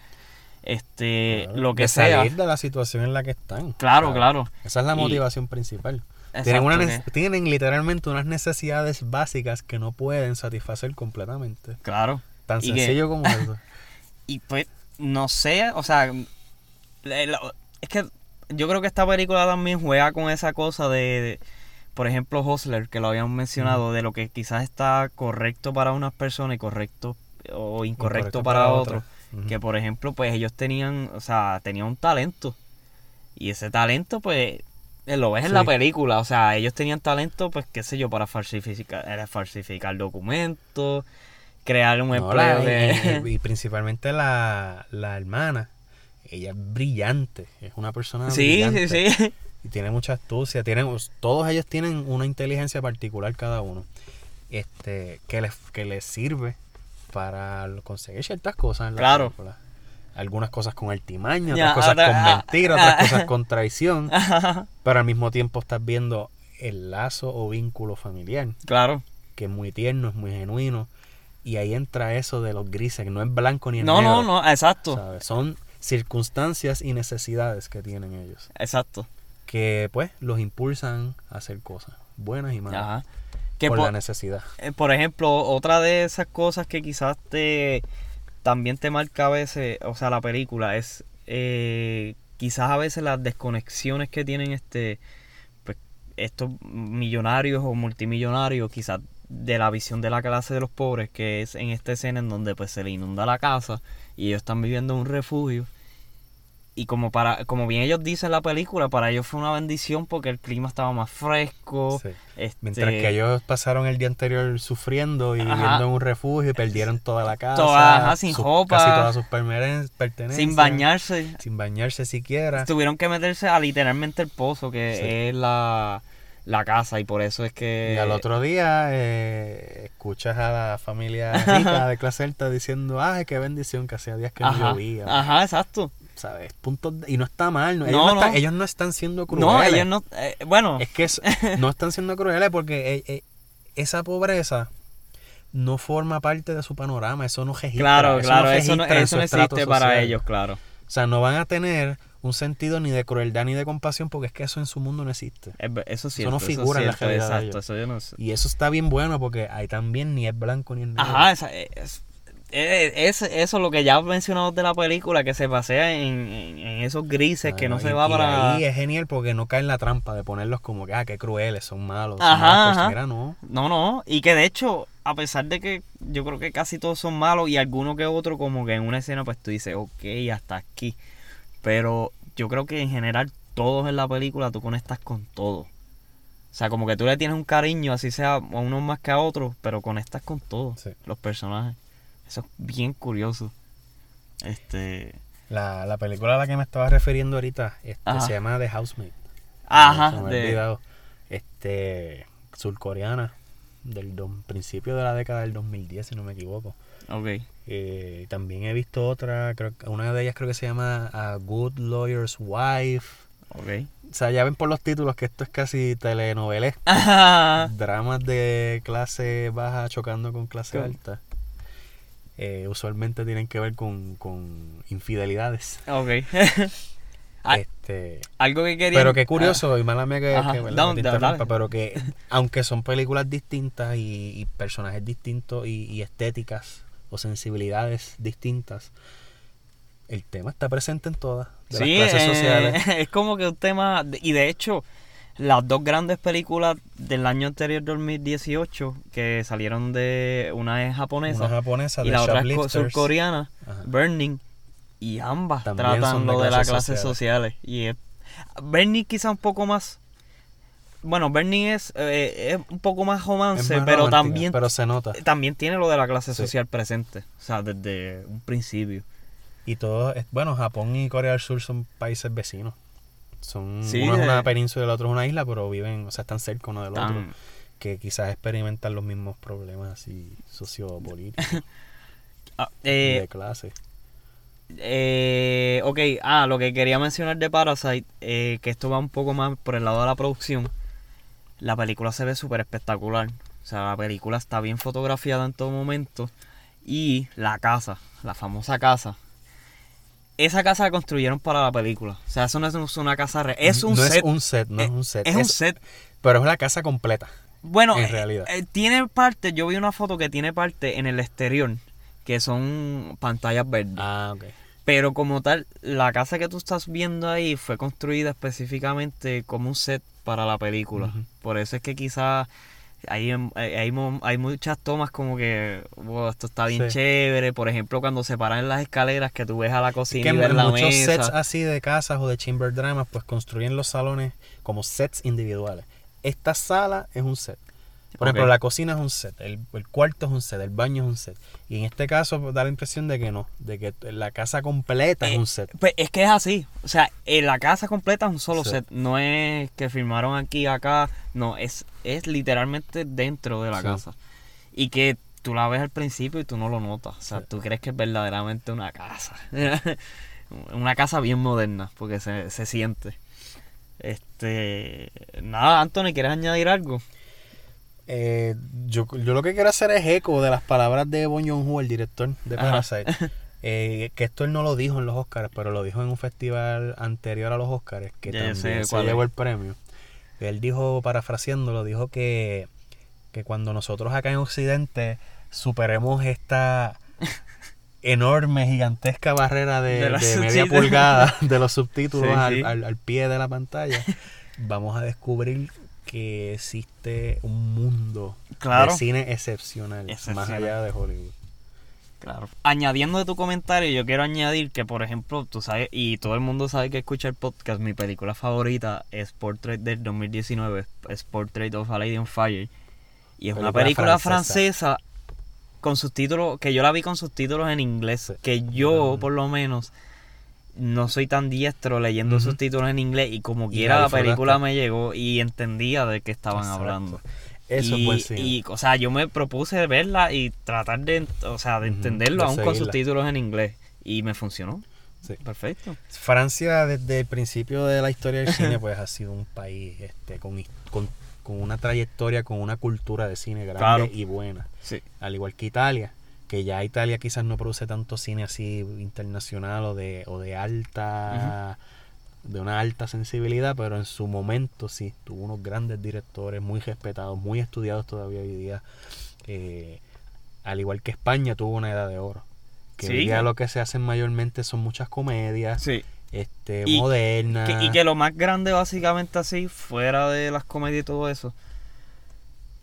este,
Claro,
lo que
de
sea.
salir de la situación en la que están.
Claro, claro.
Esa es la
Y-
motivación principal. Tienen,
Exacto,
una
que-
tienen literalmente unas necesidades básicas que no pueden satisfacer completamente.
Claro.
Tan
Y que-
sencillo como eso.
Y pues, no sé, o sea, la- es que yo creo que esta película también juega con esa cosa de, de, por ejemplo, Hostler, que lo habíamos mencionado, de lo que quizás está correcto para unas personas y correcto o incorrecto, para, otros. Que por ejemplo, pues ellos tenían, o sea, tenían un talento. Y ese talento, pues, eh, lo ves en la película. O sea, ellos tenían talento, pues, qué sé yo, para falsificar, era falsificar documentos, crear un
No,
empleo
la-
de...
y, y principalmente la, la hermana. Ella es brillante. Es una persona
Sí,
brillante.
sí, sí.
Y tiene mucha astucia. Tienen, todos ellos tienen una inteligencia particular cada uno. Este, que les, que les sirve para conseguir ciertas cosas en la
Claro.
película. Algunas cosas con artimaña,
Ya,
otras cosas
otra-
con
ah,
mentira,
ah,
otras cosas con traición. Pero al mismo tiempo estás viendo el lazo o vínculo familiar,
claro.
que es muy tierno, es muy genuino. Y ahí entra eso de los grises, que no es blanco ni es
No,
negro.
no, no, exacto.
¿sabes? Son circunstancias y necesidades que tienen ellos.
Exacto.
Que pues los impulsan a hacer cosas buenas y malas
Ajá. Que
por
por,
la necesidad.
eh, por ejemplo, otra de esas cosas que quizás te también te marca a veces, o sea, la película es eh, quizás a veces las desconexiones que tienen este pues, estos millonarios o multimillonarios, quizás de la visión de la clase de los pobres, que es en esta escena en donde pues se le inunda la casa y ellos están viviendo en un refugio. Y como para como bien ellos dicen en la película, para ellos fue una bendición porque el clima estaba más fresco.
Sí.
este,
Mientras que ellos pasaron el día anterior sufriendo y
Ajá.
viviendo en un refugio y perdieron toda la casa.
Toda- ajá, sin
sus-
ropa.
Casi todas sus pertenencias.
sin bañarse,
Sin bañarse siquiera.
tuvieron que meterse a literalmente el pozo, que
Sí.
es la, la casa, y por eso es que...
Y al otro día eh, escuchas a la familia rica de clase alta diciendo, ay, qué bendición que hacía días que no
Ajá,
llovía.
ajá, exacto.
¿Sabes? Puntos de- y no está mal. No, ellos,
No,
no están,
no.
ellos no están siendo crueles.
No, ellos no... eh, bueno,
Es que es- no están siendo crueles porque eh, eh, esa pobreza no forma parte de su panorama. Eso no registra.
claro,
eso
claro, eso no, eso existe para ellos, claro.
O sea, no van a tener un sentido ni de crueldad ni de compasión porque es que eso en su mundo no existe.
Eso sí,
Eso no figura en la realidad de
Exacto,
ellos.
eso yo no sé.
Y eso está bien bueno porque ahí también ni es blanco ni es negro.
Ajá, esa- es, es- es- eso lo que ya mencionado de la película, que se pasea en, en- en esos grises, que no se va
y
para...
ahí es genial porque no cae en la trampa de ponerlos como que, ah, qué crueles, son malos. son
Ajá, ajá.
Mira, no.
No, no, y que de hecho, a pesar de que yo creo que casi todos son malos y alguno que otro como que en una escena pues tú dices, ok, hasta aquí. Pero yo creo que en general todos en la película tú conectas con todo. O sea, como que tú le tienes un cariño, así sea a unos más que a otros, pero conectas con todos
Sí.
los personajes. Eso es bien curioso. Este...
La, la película a la que me estaba refiriendo ahorita este, se llama The Housemaid.
Ajá,
Se me ha
de-
olvidado. Este, surcoreana, del do- principio de la década del 2010, si no me equivoco.
Ok.
Eh, también he visto otra, creo una de ellas creo que se llama A Good Lawyer's Wife.
Ok.
O sea, ya ven por los títulos que esto es casi telenovelas.
Ajá.
Dramas de clase baja chocando con clase alta. Eh, usualmente tienen que ver con, con infidelidades.
Ok. Ah,
Este,
Algo que quería...
pero qué curioso, y mala mía que,
Ajá,
que, que te interrumpa, pero que aunque son películas distintas y, y personajes distintos y, y estéticas o sensibilidades distintas, el tema está presente en todas de
Sí,
las clases
eh,
sociales.
es como que un tema, y de hecho, las dos grandes películas del año anterior, 2018, que salieron de, una es japonesa
Una japonesa
y la otra es surcoreana,
Ajá.
Burning, y ambas
También
tratan
de
lo de las
clases
sociales. Y es- Burning quizá un poco más... Bueno, Burning es, eh, es un poco más romance,
más
pero también,
Pero se nota.
también tiene lo de la clase
Sí.
social presente, o sea, desde un principio.
Y todo, bueno, Japón y Corea del Sur son países vecinos. Son,
Sí,
uno es una península y el otro es una isla, pero viven, o sea, están cerca uno del otro. Que quizás experimentan los mismos problemas así sociopolíticos
Ah,
y
eh,
de clase.
Eh, ok, ah, lo que quería mencionar de Parasite, eh, que esto va un poco más por el lado de la producción. La película se ve súper espectacular. O sea, la película está bien fotografiada en todo momento. Y la casa, la famosa casa. Esa casa la construyeron para la película. O sea, eso no es una casa real. Es un
no
set.
es un set, no es un set.
es un set.
Pero es la casa completa.
Bueno,
en
eh,
realidad.
eh, tiene parte, yo vi una foto que tiene parte en el exterior, que son pantallas verdes.
Ah, ok.
Pero como tal, la casa que tú estás viendo ahí fue construida específicamente como un set para la película. Por eso es que quizás hay, em, hay, hay hay muchas tomas como que, wow, esto está bien
Sí.
chévere. Por ejemplo, cuando se paran en las escaleras que tú ves a la cocina
que
y ves la
muchos
mesa.
sets así de casas o de chamber dramas, pues construyen los salones como sets individuales. Esta sala es un set. Por ejemplo,
Ok.
la cocina es un set, el, el cuarto es un set, el baño es un set. Y en este caso pues, da la impresión de que no, de que la casa completa
Eh,
es un set.
Pues es que es así. O sea, en la casa completa es un solo
Sí.
set. No es que filmaron aquí, acá. No, es, es literalmente dentro de la
Sí.
casa. Y que tú la ves al principio y tú no lo notas. O sea,
Sí.
tú crees que es verdaderamente una casa. una casa bien moderna, porque se, se siente. Este. Nada, Anthony, ¿quieres añadir algo?
Eh, yo, yo lo que quiero hacer es eco de las palabras de Bon Joon-ho, el director de. Parasite. Eh, que esto él no lo dijo en los Oscars, pero lo dijo en un festival anterior a los Oscars, que
Ya, ya sé
también se llevó
es.
el premio. Él dijo, parafraseándolo, dijo que, que cuando nosotros acá en Occidente superemos esta enorme, gigantesca barrera de,
De los
de media pulgada de los subtítulos
Sí,
al,
sí.
al- al pie de la pantalla, vamos a descubrir que existe un mundo
Claro.
de cine excepcional, más allá de Hollywood.
Claro. Añadiendo de tu comentario, yo quiero añadir que, por ejemplo, tú sabes, y todo el mundo sabe que escucha el podcast, mi película favorita es Portrait del 2019, es Portrait of a Lady on Fire. Y es una
Película francesa.
francesa. con subtítulos, que yo la vi con subtítulos en inglés,
Sí.
que yo, por lo menos, no soy tan diestro leyendo
Ujú.
subtítulos en inglés y como
Y
quiera
la
película me llegó y entendía de qué estaban
Exacto.
hablando.
Eso
y,
es
y, o sea, yo me propuse verla y tratar de, o sea, de entenderlo
de
aún con
seguirla.
subtítulos en inglés. Y me funcionó.
Sí.
Perfecto.
Francia desde el principio de la historia del cine pues ha sido un país este, con, con, con una trayectoria, con una cultura de cine grande
Claro.
y buena.
Sí.
Al igual que Italia, que ya Italia quizás no produce tanto cine así internacional o de, o de alta de una alta sensibilidad, pero en su momento sí, tuvo unos grandes directores muy respetados, muy estudiados todavía hoy día. Eh, al igual que España tuvo una edad de oro. Que
Sí.
hoy día lo que se hacen mayormente son muchas comedias,
Sí.
este,
Y-
modernas.
Que- y que lo más grande, básicamente, así, fuera de las comedias y todo eso,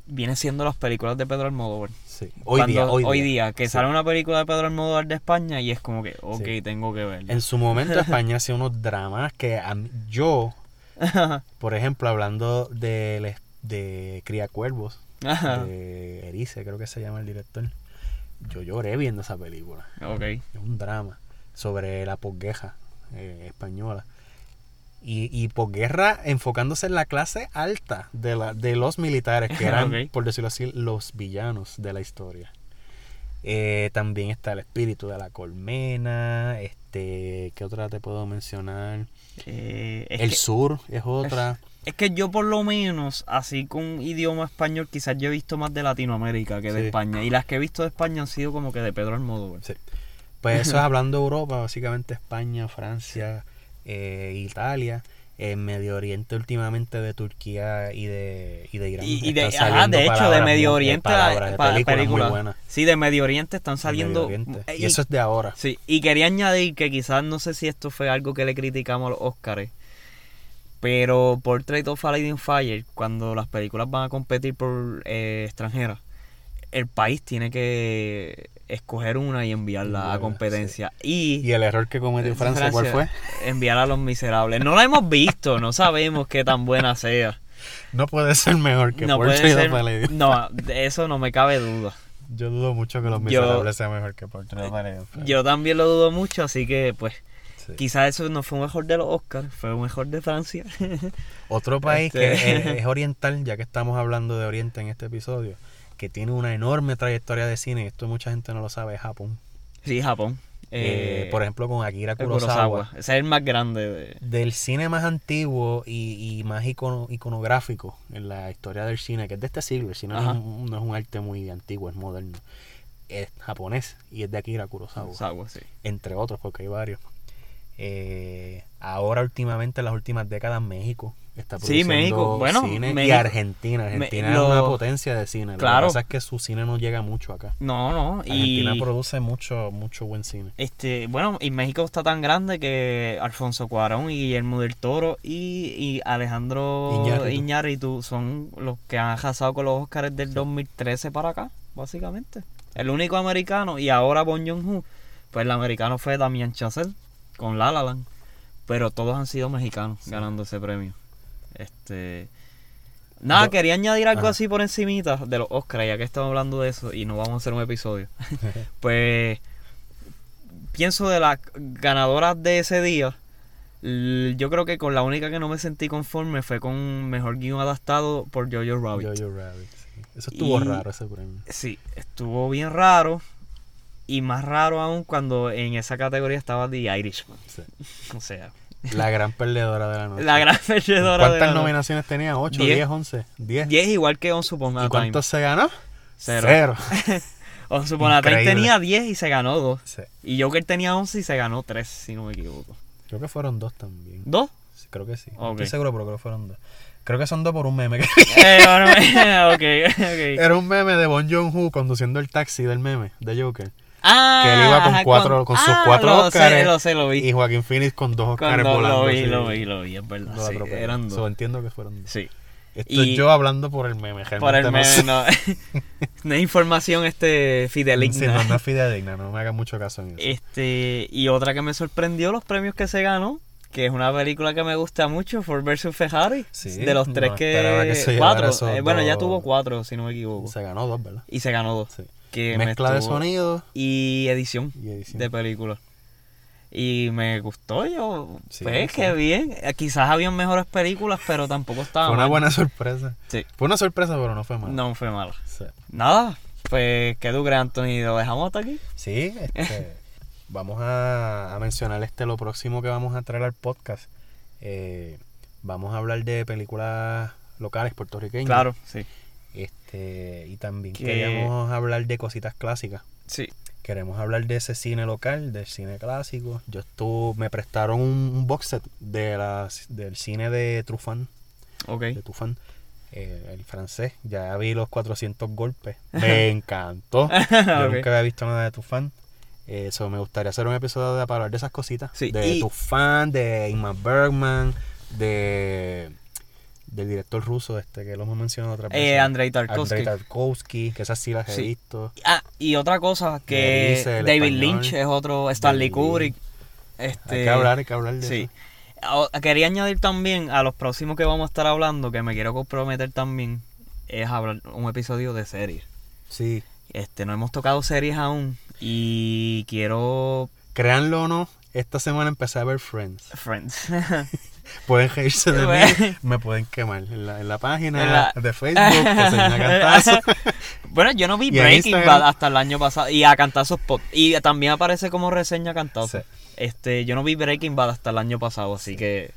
viene siendo las películas de Pedro Almodóvar.
Sí. Hoy,
Cuando-
día, hoy, día,
que
Sí.
sale una película de Pedro Almodóvar de España y es como que, ok,
Sí.
tengo que verla.
En su momento España hacía unos dramas que a mí- yo, por ejemplo, hablando de, de Cría Cuervos, de Erice, creo que se llama el director, yo lloré viendo esa película.
ok.
Es un drama sobre la posguerra eh, española. Y, y posguerra enfocándose en la clase alta de, la, de los militares, que eran, por decirlo así, los villanos de la historia. Eh, también está el espíritu de la colmena. Este, ¿Qué otra te puedo mencionar?
Eh,
el
que-
sur es otra.
Es que yo por lo menos, así con idioma español, quizás yo he visto más de Latinoamérica que de
Sí.
España. Y las que he visto de España han sido como que de Pedro Almodóvar.
Sí. Pues eso es hablando de Europa, básicamente España, Francia, eh, Italia. En Medio Oriente últimamente de Turquía y de, y de Irán.
Y, y de, ajá, de hecho, de
palabras
Medio
muy-
Oriente
palabras
a
de
pa-
películas muy
películas.
buenas
Sí, de Medio Oriente están saliendo.
Oriente.
eh,
Y eso es de ahora.
Sí, y quería añadir que quizás no sé si esto fue algo que le criticamos a los Oscars, pero Portrait of a Lady Fire, cuando las películas van a competir por eh, extranjeras, el país tiene que escoger una y enviarla a competencia.
Y el error que cometió Francia, ¿cuál fue?
Enviar a los miserables. No la hemos visto, no sabemos qué tan buena sea.
No puede ser mejor que
no puede
Portrait
ser. No, de eso no me cabe duda.
Yo dudo mucho que Los
Yo-
Miserables sea mejor que Portrait of a Lady.
Yo también lo dudo mucho, así que pues
Sí.
quizás eso no fue un mejor de los Oscars, fue un mejor de Francia.
Otro país
Este-
que es, es oriental, ya que estamos hablando de Oriente en este episodio, que tiene una enorme trayectoria de cine, esto mucha gente no lo sabe, es Japón.
sí, Japón.
Eh,
Eh,
por ejemplo, con Akira Kurosawa.
Ese es el más grande. de-
Del cine más antiguo y, y más icono- iconográfico en la historia del cine, que es de este siglo, el cine no es, un, no es un arte muy antiguo, es moderno. Es japonés y es de Akira Kurosawa,
Kurosawa, sí.
entre otros, porque hay varios. Eh, ahora últimamente, en las últimas décadas, México está
Sí,
produciendo
México. Bueno,
cine y Argentina. Argentina
Me-
es una
lo-
potencia de cine. Lo
Claro.
que pasa es que su cine no llega mucho acá.
No, no.
Argentina
Y
produce mucho, mucho buen cine.
este, bueno, y México está tan grande que Alfonso Cuarón y Guillermo del Toro y, y Alejandro
Iñárritu.
Iñárritu son los que han arrasado con los Oscars del 2013 para acá, básicamente. El único americano y ahora Bon Joon-ho, pues el americano fue Damien Chazelle con La La Land, pero todos han sido mexicanos ganando ese premio. Este Nada,
Yo-
quería añadir algo
Ajá.
así por encimita de los Oscars, ya que estamos hablando de eso y no vamos a hacer un episodio. pues pienso de las ganadoras de ese día. Yo creo que con la única que no me sentí conforme fue con mejor guion adaptado por Jojo Rabbit.
Jojo Rabbit, sí. Eso estuvo
Y-
raro ese premio.
Sí, estuvo bien raro. Y más raro aún cuando en esa categoría estaba The Irishman.
Sí.
O sea,
La gran perdedora de la noche.
la gran perdedora de
¿Cuántas
la-
nominaciones tenía? ¿8,
Diez.
10, 11? 10.
10 igual que On Upon a
¿Y cuántos se ganó?
Cero.
Cero.
Once Upon a Time
Increíble.
tenía 10 y se ganó 2.
Sí.
Y Joker tenía 11 y se ganó 3, si no me equivoco.
Creo que fueron dos también.
¿Dos?
Sí, creo que sí. No
Ok.
estoy seguro, pero creo que fueron dos. Creo que son dos por un meme. que-
eh, bueno, ok, ok.
Era un meme de Bon Joon-ho conduciendo el taxi del meme, de Joker.
Ah,
que él iba con
ajá,
cuatro- con sus
ah,
cuatro
lo Sé, lo sé, lo vi.
Y Joaquín Phoenix con dos Oscars volando.
lo vi, lo vi, lo vi, es verdad. sí,
So, entiendo que fueron dos.
Sí.
Esto
Y-
yo hablando por el meme.
Por el
realmente
meme,
no
no. no es información este
Sí,
fideligna.
no, no es fidedigna, no me haga mucho caso en eso.
Este, y otra que me sorprendió los premios que se ganó, que es una película que me gusta mucho, Ford vs Ferrari.
Sí,
de los
no
tres
esperaba
que,
que
cuatro. eh, bueno, ya tuvo cuatro, si no me equivoco.
Se ganó dos, ¿verdad?
Y se ganó dos.
Sí.
Que me
Mezcla de sonido
y edición
y edición.
de película. Y me gustó, yo,
Sí,
pues
sí.
qué bien. Eh, Quizás habían mejores películas, pero tampoco estaba
Fue una
mal.
buena sorpresa.
Sí.
Fue una sorpresa, pero no fue mala.
No fue mala.
Sí,
Nada, pues, ¿qué tú crees, Anthony? ¿Lo dejamos hasta aquí?
Sí, este, vamos a, a mencionar este lo próximo que vamos a traer al podcast. Eh, vamos a hablar de películas locales puertorriqueñas.
Claro, sí.
Este, y también
Que-
queríamos hablar de cositas clásicas.
Sí.
Queremos hablar de ese cine local, del cine clásico. Yo estuve, me prestaron un, box set de las, del cine de Truffaut,
Ok.
de Truffaut, eh, el francés. Ya vi los 400 golpes. Me encantó. Yo nunca había visto nada de Truffaut. Eso, me gustaría hacer un episodio de para hablar de esas cositas.
Sí,
de
y-
Truffaut, de Ingmar Bergman, de del director ruso este que lo hemos mencionado otra vez.
Eh, Andrei Tarkovsky.
Andrei Tarkovsky, que esas sí las he
Sí.
visto.
Ah, y otra cosa, que David
español.
Lynch es otro, Stanley
David
Kubrick. Este,
Hay que hablar, hay que hablar de
Sí.
eso.
Quería añadir también a los próximos que vamos a estar hablando, que me quiero comprometer también, es hablar un episodio de series.
Sí.
Este, no hemos tocado series aún y quiero
Créanlo o no, esta semana empecé a ver Friends.
Friends.
Pueden reírse de
Bueno.
mí, me pueden quemar en la, en la página
En la-
de Facebook, que
bueno, yo no vi Breaking. Bad hasta el año pasado y a Cantazos Pod. Y también aparece como reseña Cantazos.
Sí.
Este, yo no vi Breaking Bad hasta el año pasado, así que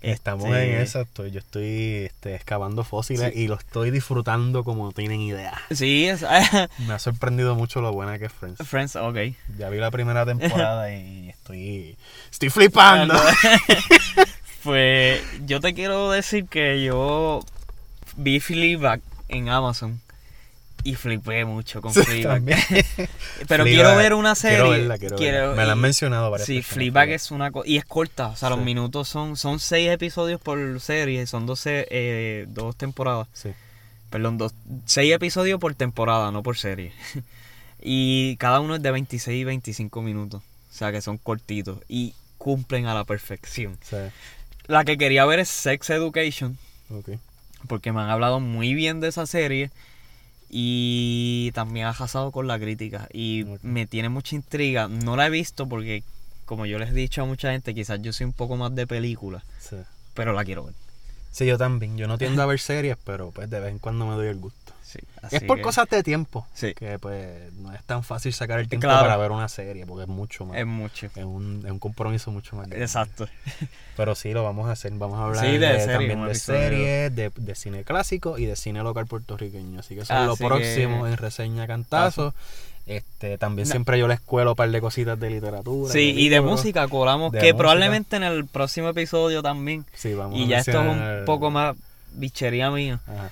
Estamos
este,
en eso, estoy, yo estoy este, excavando fósiles
Sí.
y lo estoy disfrutando como no tienen idea.
Sí, es,
Me ha sorprendido mucho lo buena que es Friends.
Friends, ok.
Ya vi la primera temporada y estoy, estoy flipando.
Pues yo te quiero decir que yo vi Fleabag en Amazon y flipé mucho con Fleabag. Pero
Fleabag,
quiero ver una serie.
Quiero verla, quiero verla. Me la han mencionado varias
Sí, Fleabag es una cosa. Y es corta, o sea, los minutos son son seis episodios por serie, son 12, eh, dos temporadas.
Sí.
Perdón, dos, seis episodios por temporada, no por serie. y cada uno es de 26 y 25 minutos. O sea, que son cortitos y cumplen a la perfección.
Sí,
La que quería ver es Sex Education,
ok.
porque me han hablado muy bien de esa serie y también ha arrasado con la crítica y me tiene mucha intriga. No la he visto porque, como yo les he dicho a mucha gente, quizás yo soy un poco más de película,
Sí.
pero la quiero ver.
Sí, yo también. Yo no tiendo a ver series, pero pues de vez en cuando me doy el gusto.
Sí,
es
así
por
que
cosas de tiempo.
Sí.
Que pues no es tan fácil sacar el tiempo
Claro.
para ver una serie, porque es mucho más.
Es mucho.
Es un, es un compromiso mucho más grande.
Exacto.
Pero sí, lo vamos a hacer. Vamos a hablar
Sí, de
de,
serie,
también de series, de, de cine clásico y de cine local puertorriqueño. Así que eso es lo
Así
próximo
que-
en Reseña Cantazo. Este, también
No.
siempre yo les cuelo un par de cositas de literatura.
Sí, y de música colamos,
de
que
música.
probablemente en el próximo episodio también.
Sí, vamos
Y
a
ya esto es un poco más bichería mía.
Ajá.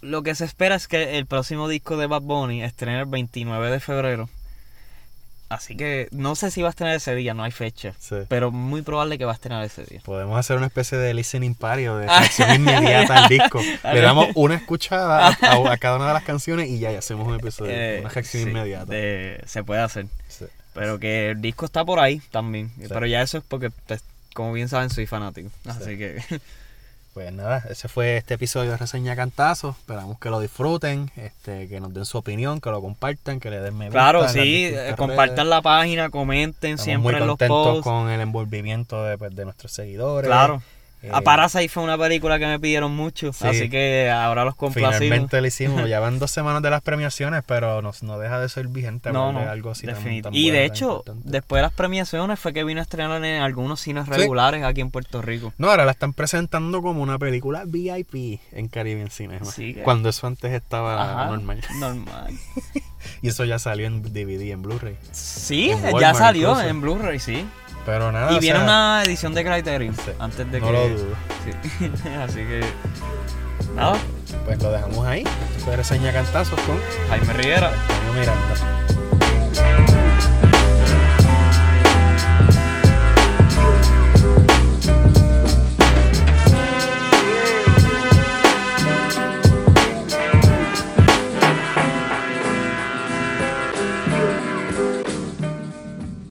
Lo que se espera es que el próximo disco de Bad Bunny estrene el 29 de febrero. Así que no sé si va a estrenar ese día, no hay fecha.
Sí.
Pero muy probable que va a estrenar ese día.
Podemos hacer una especie de listening party o de reacción inmediata al disco. Le damos una escuchada a, a cada una de las canciones y ya, ya hacemos un episodio.
Eh,
una reacción
sí,
inmediata.
de- se puede hacer.
Sí.
Pero que el disco está por ahí también. Pero ya eso es porque, pues, como bien saben, soy fanático. Así que
Pues nada, ese fue este episodio de Reseña Cantazo. Esperamos que lo disfruten, este, que nos den su opinión, que lo compartan, que le den me gusta.
Claro,
las
sí, eh,
redes.
compartan la página, comenten
Estamos
siempre
muy
en los
contentos
posts.
con el envolvimiento de, pues, de nuestros seguidores.
Claro.
Eh,
A Parasite fue una película que me pidieron mucho,
Sí.
así que ahora los complacimos.
Finalmente lo hicimos. Ya van dos semanas de las premiaciones, pero no, no deja de ser vigente
No, no,
algo así tan,
Y de hecho,
importante.
después de las premiaciones fue que vino a estrenar en algunos cines
Sí.
regulares aquí en Puerto Rico.
No, ahora la están presentando como una película VIP en Caribbean Cinema.
Sí, que-
Cuando eso antes estaba
Ajá,
normal.
Normal.
Y eso ya salió en DVD en Blu-ray.
Sí,
En
ya salió
incluso.
en Blu-ray, sí.
Pero nada.
y
o
viene
sea,
una edición de Criterion
Sí,
antes de
no
que.
lo dudo.
Sí. Así que. Nada,
Pues lo dejamos ahí. Fue reseña cantazos con
Jaime Rivera.
Antonio Miranda.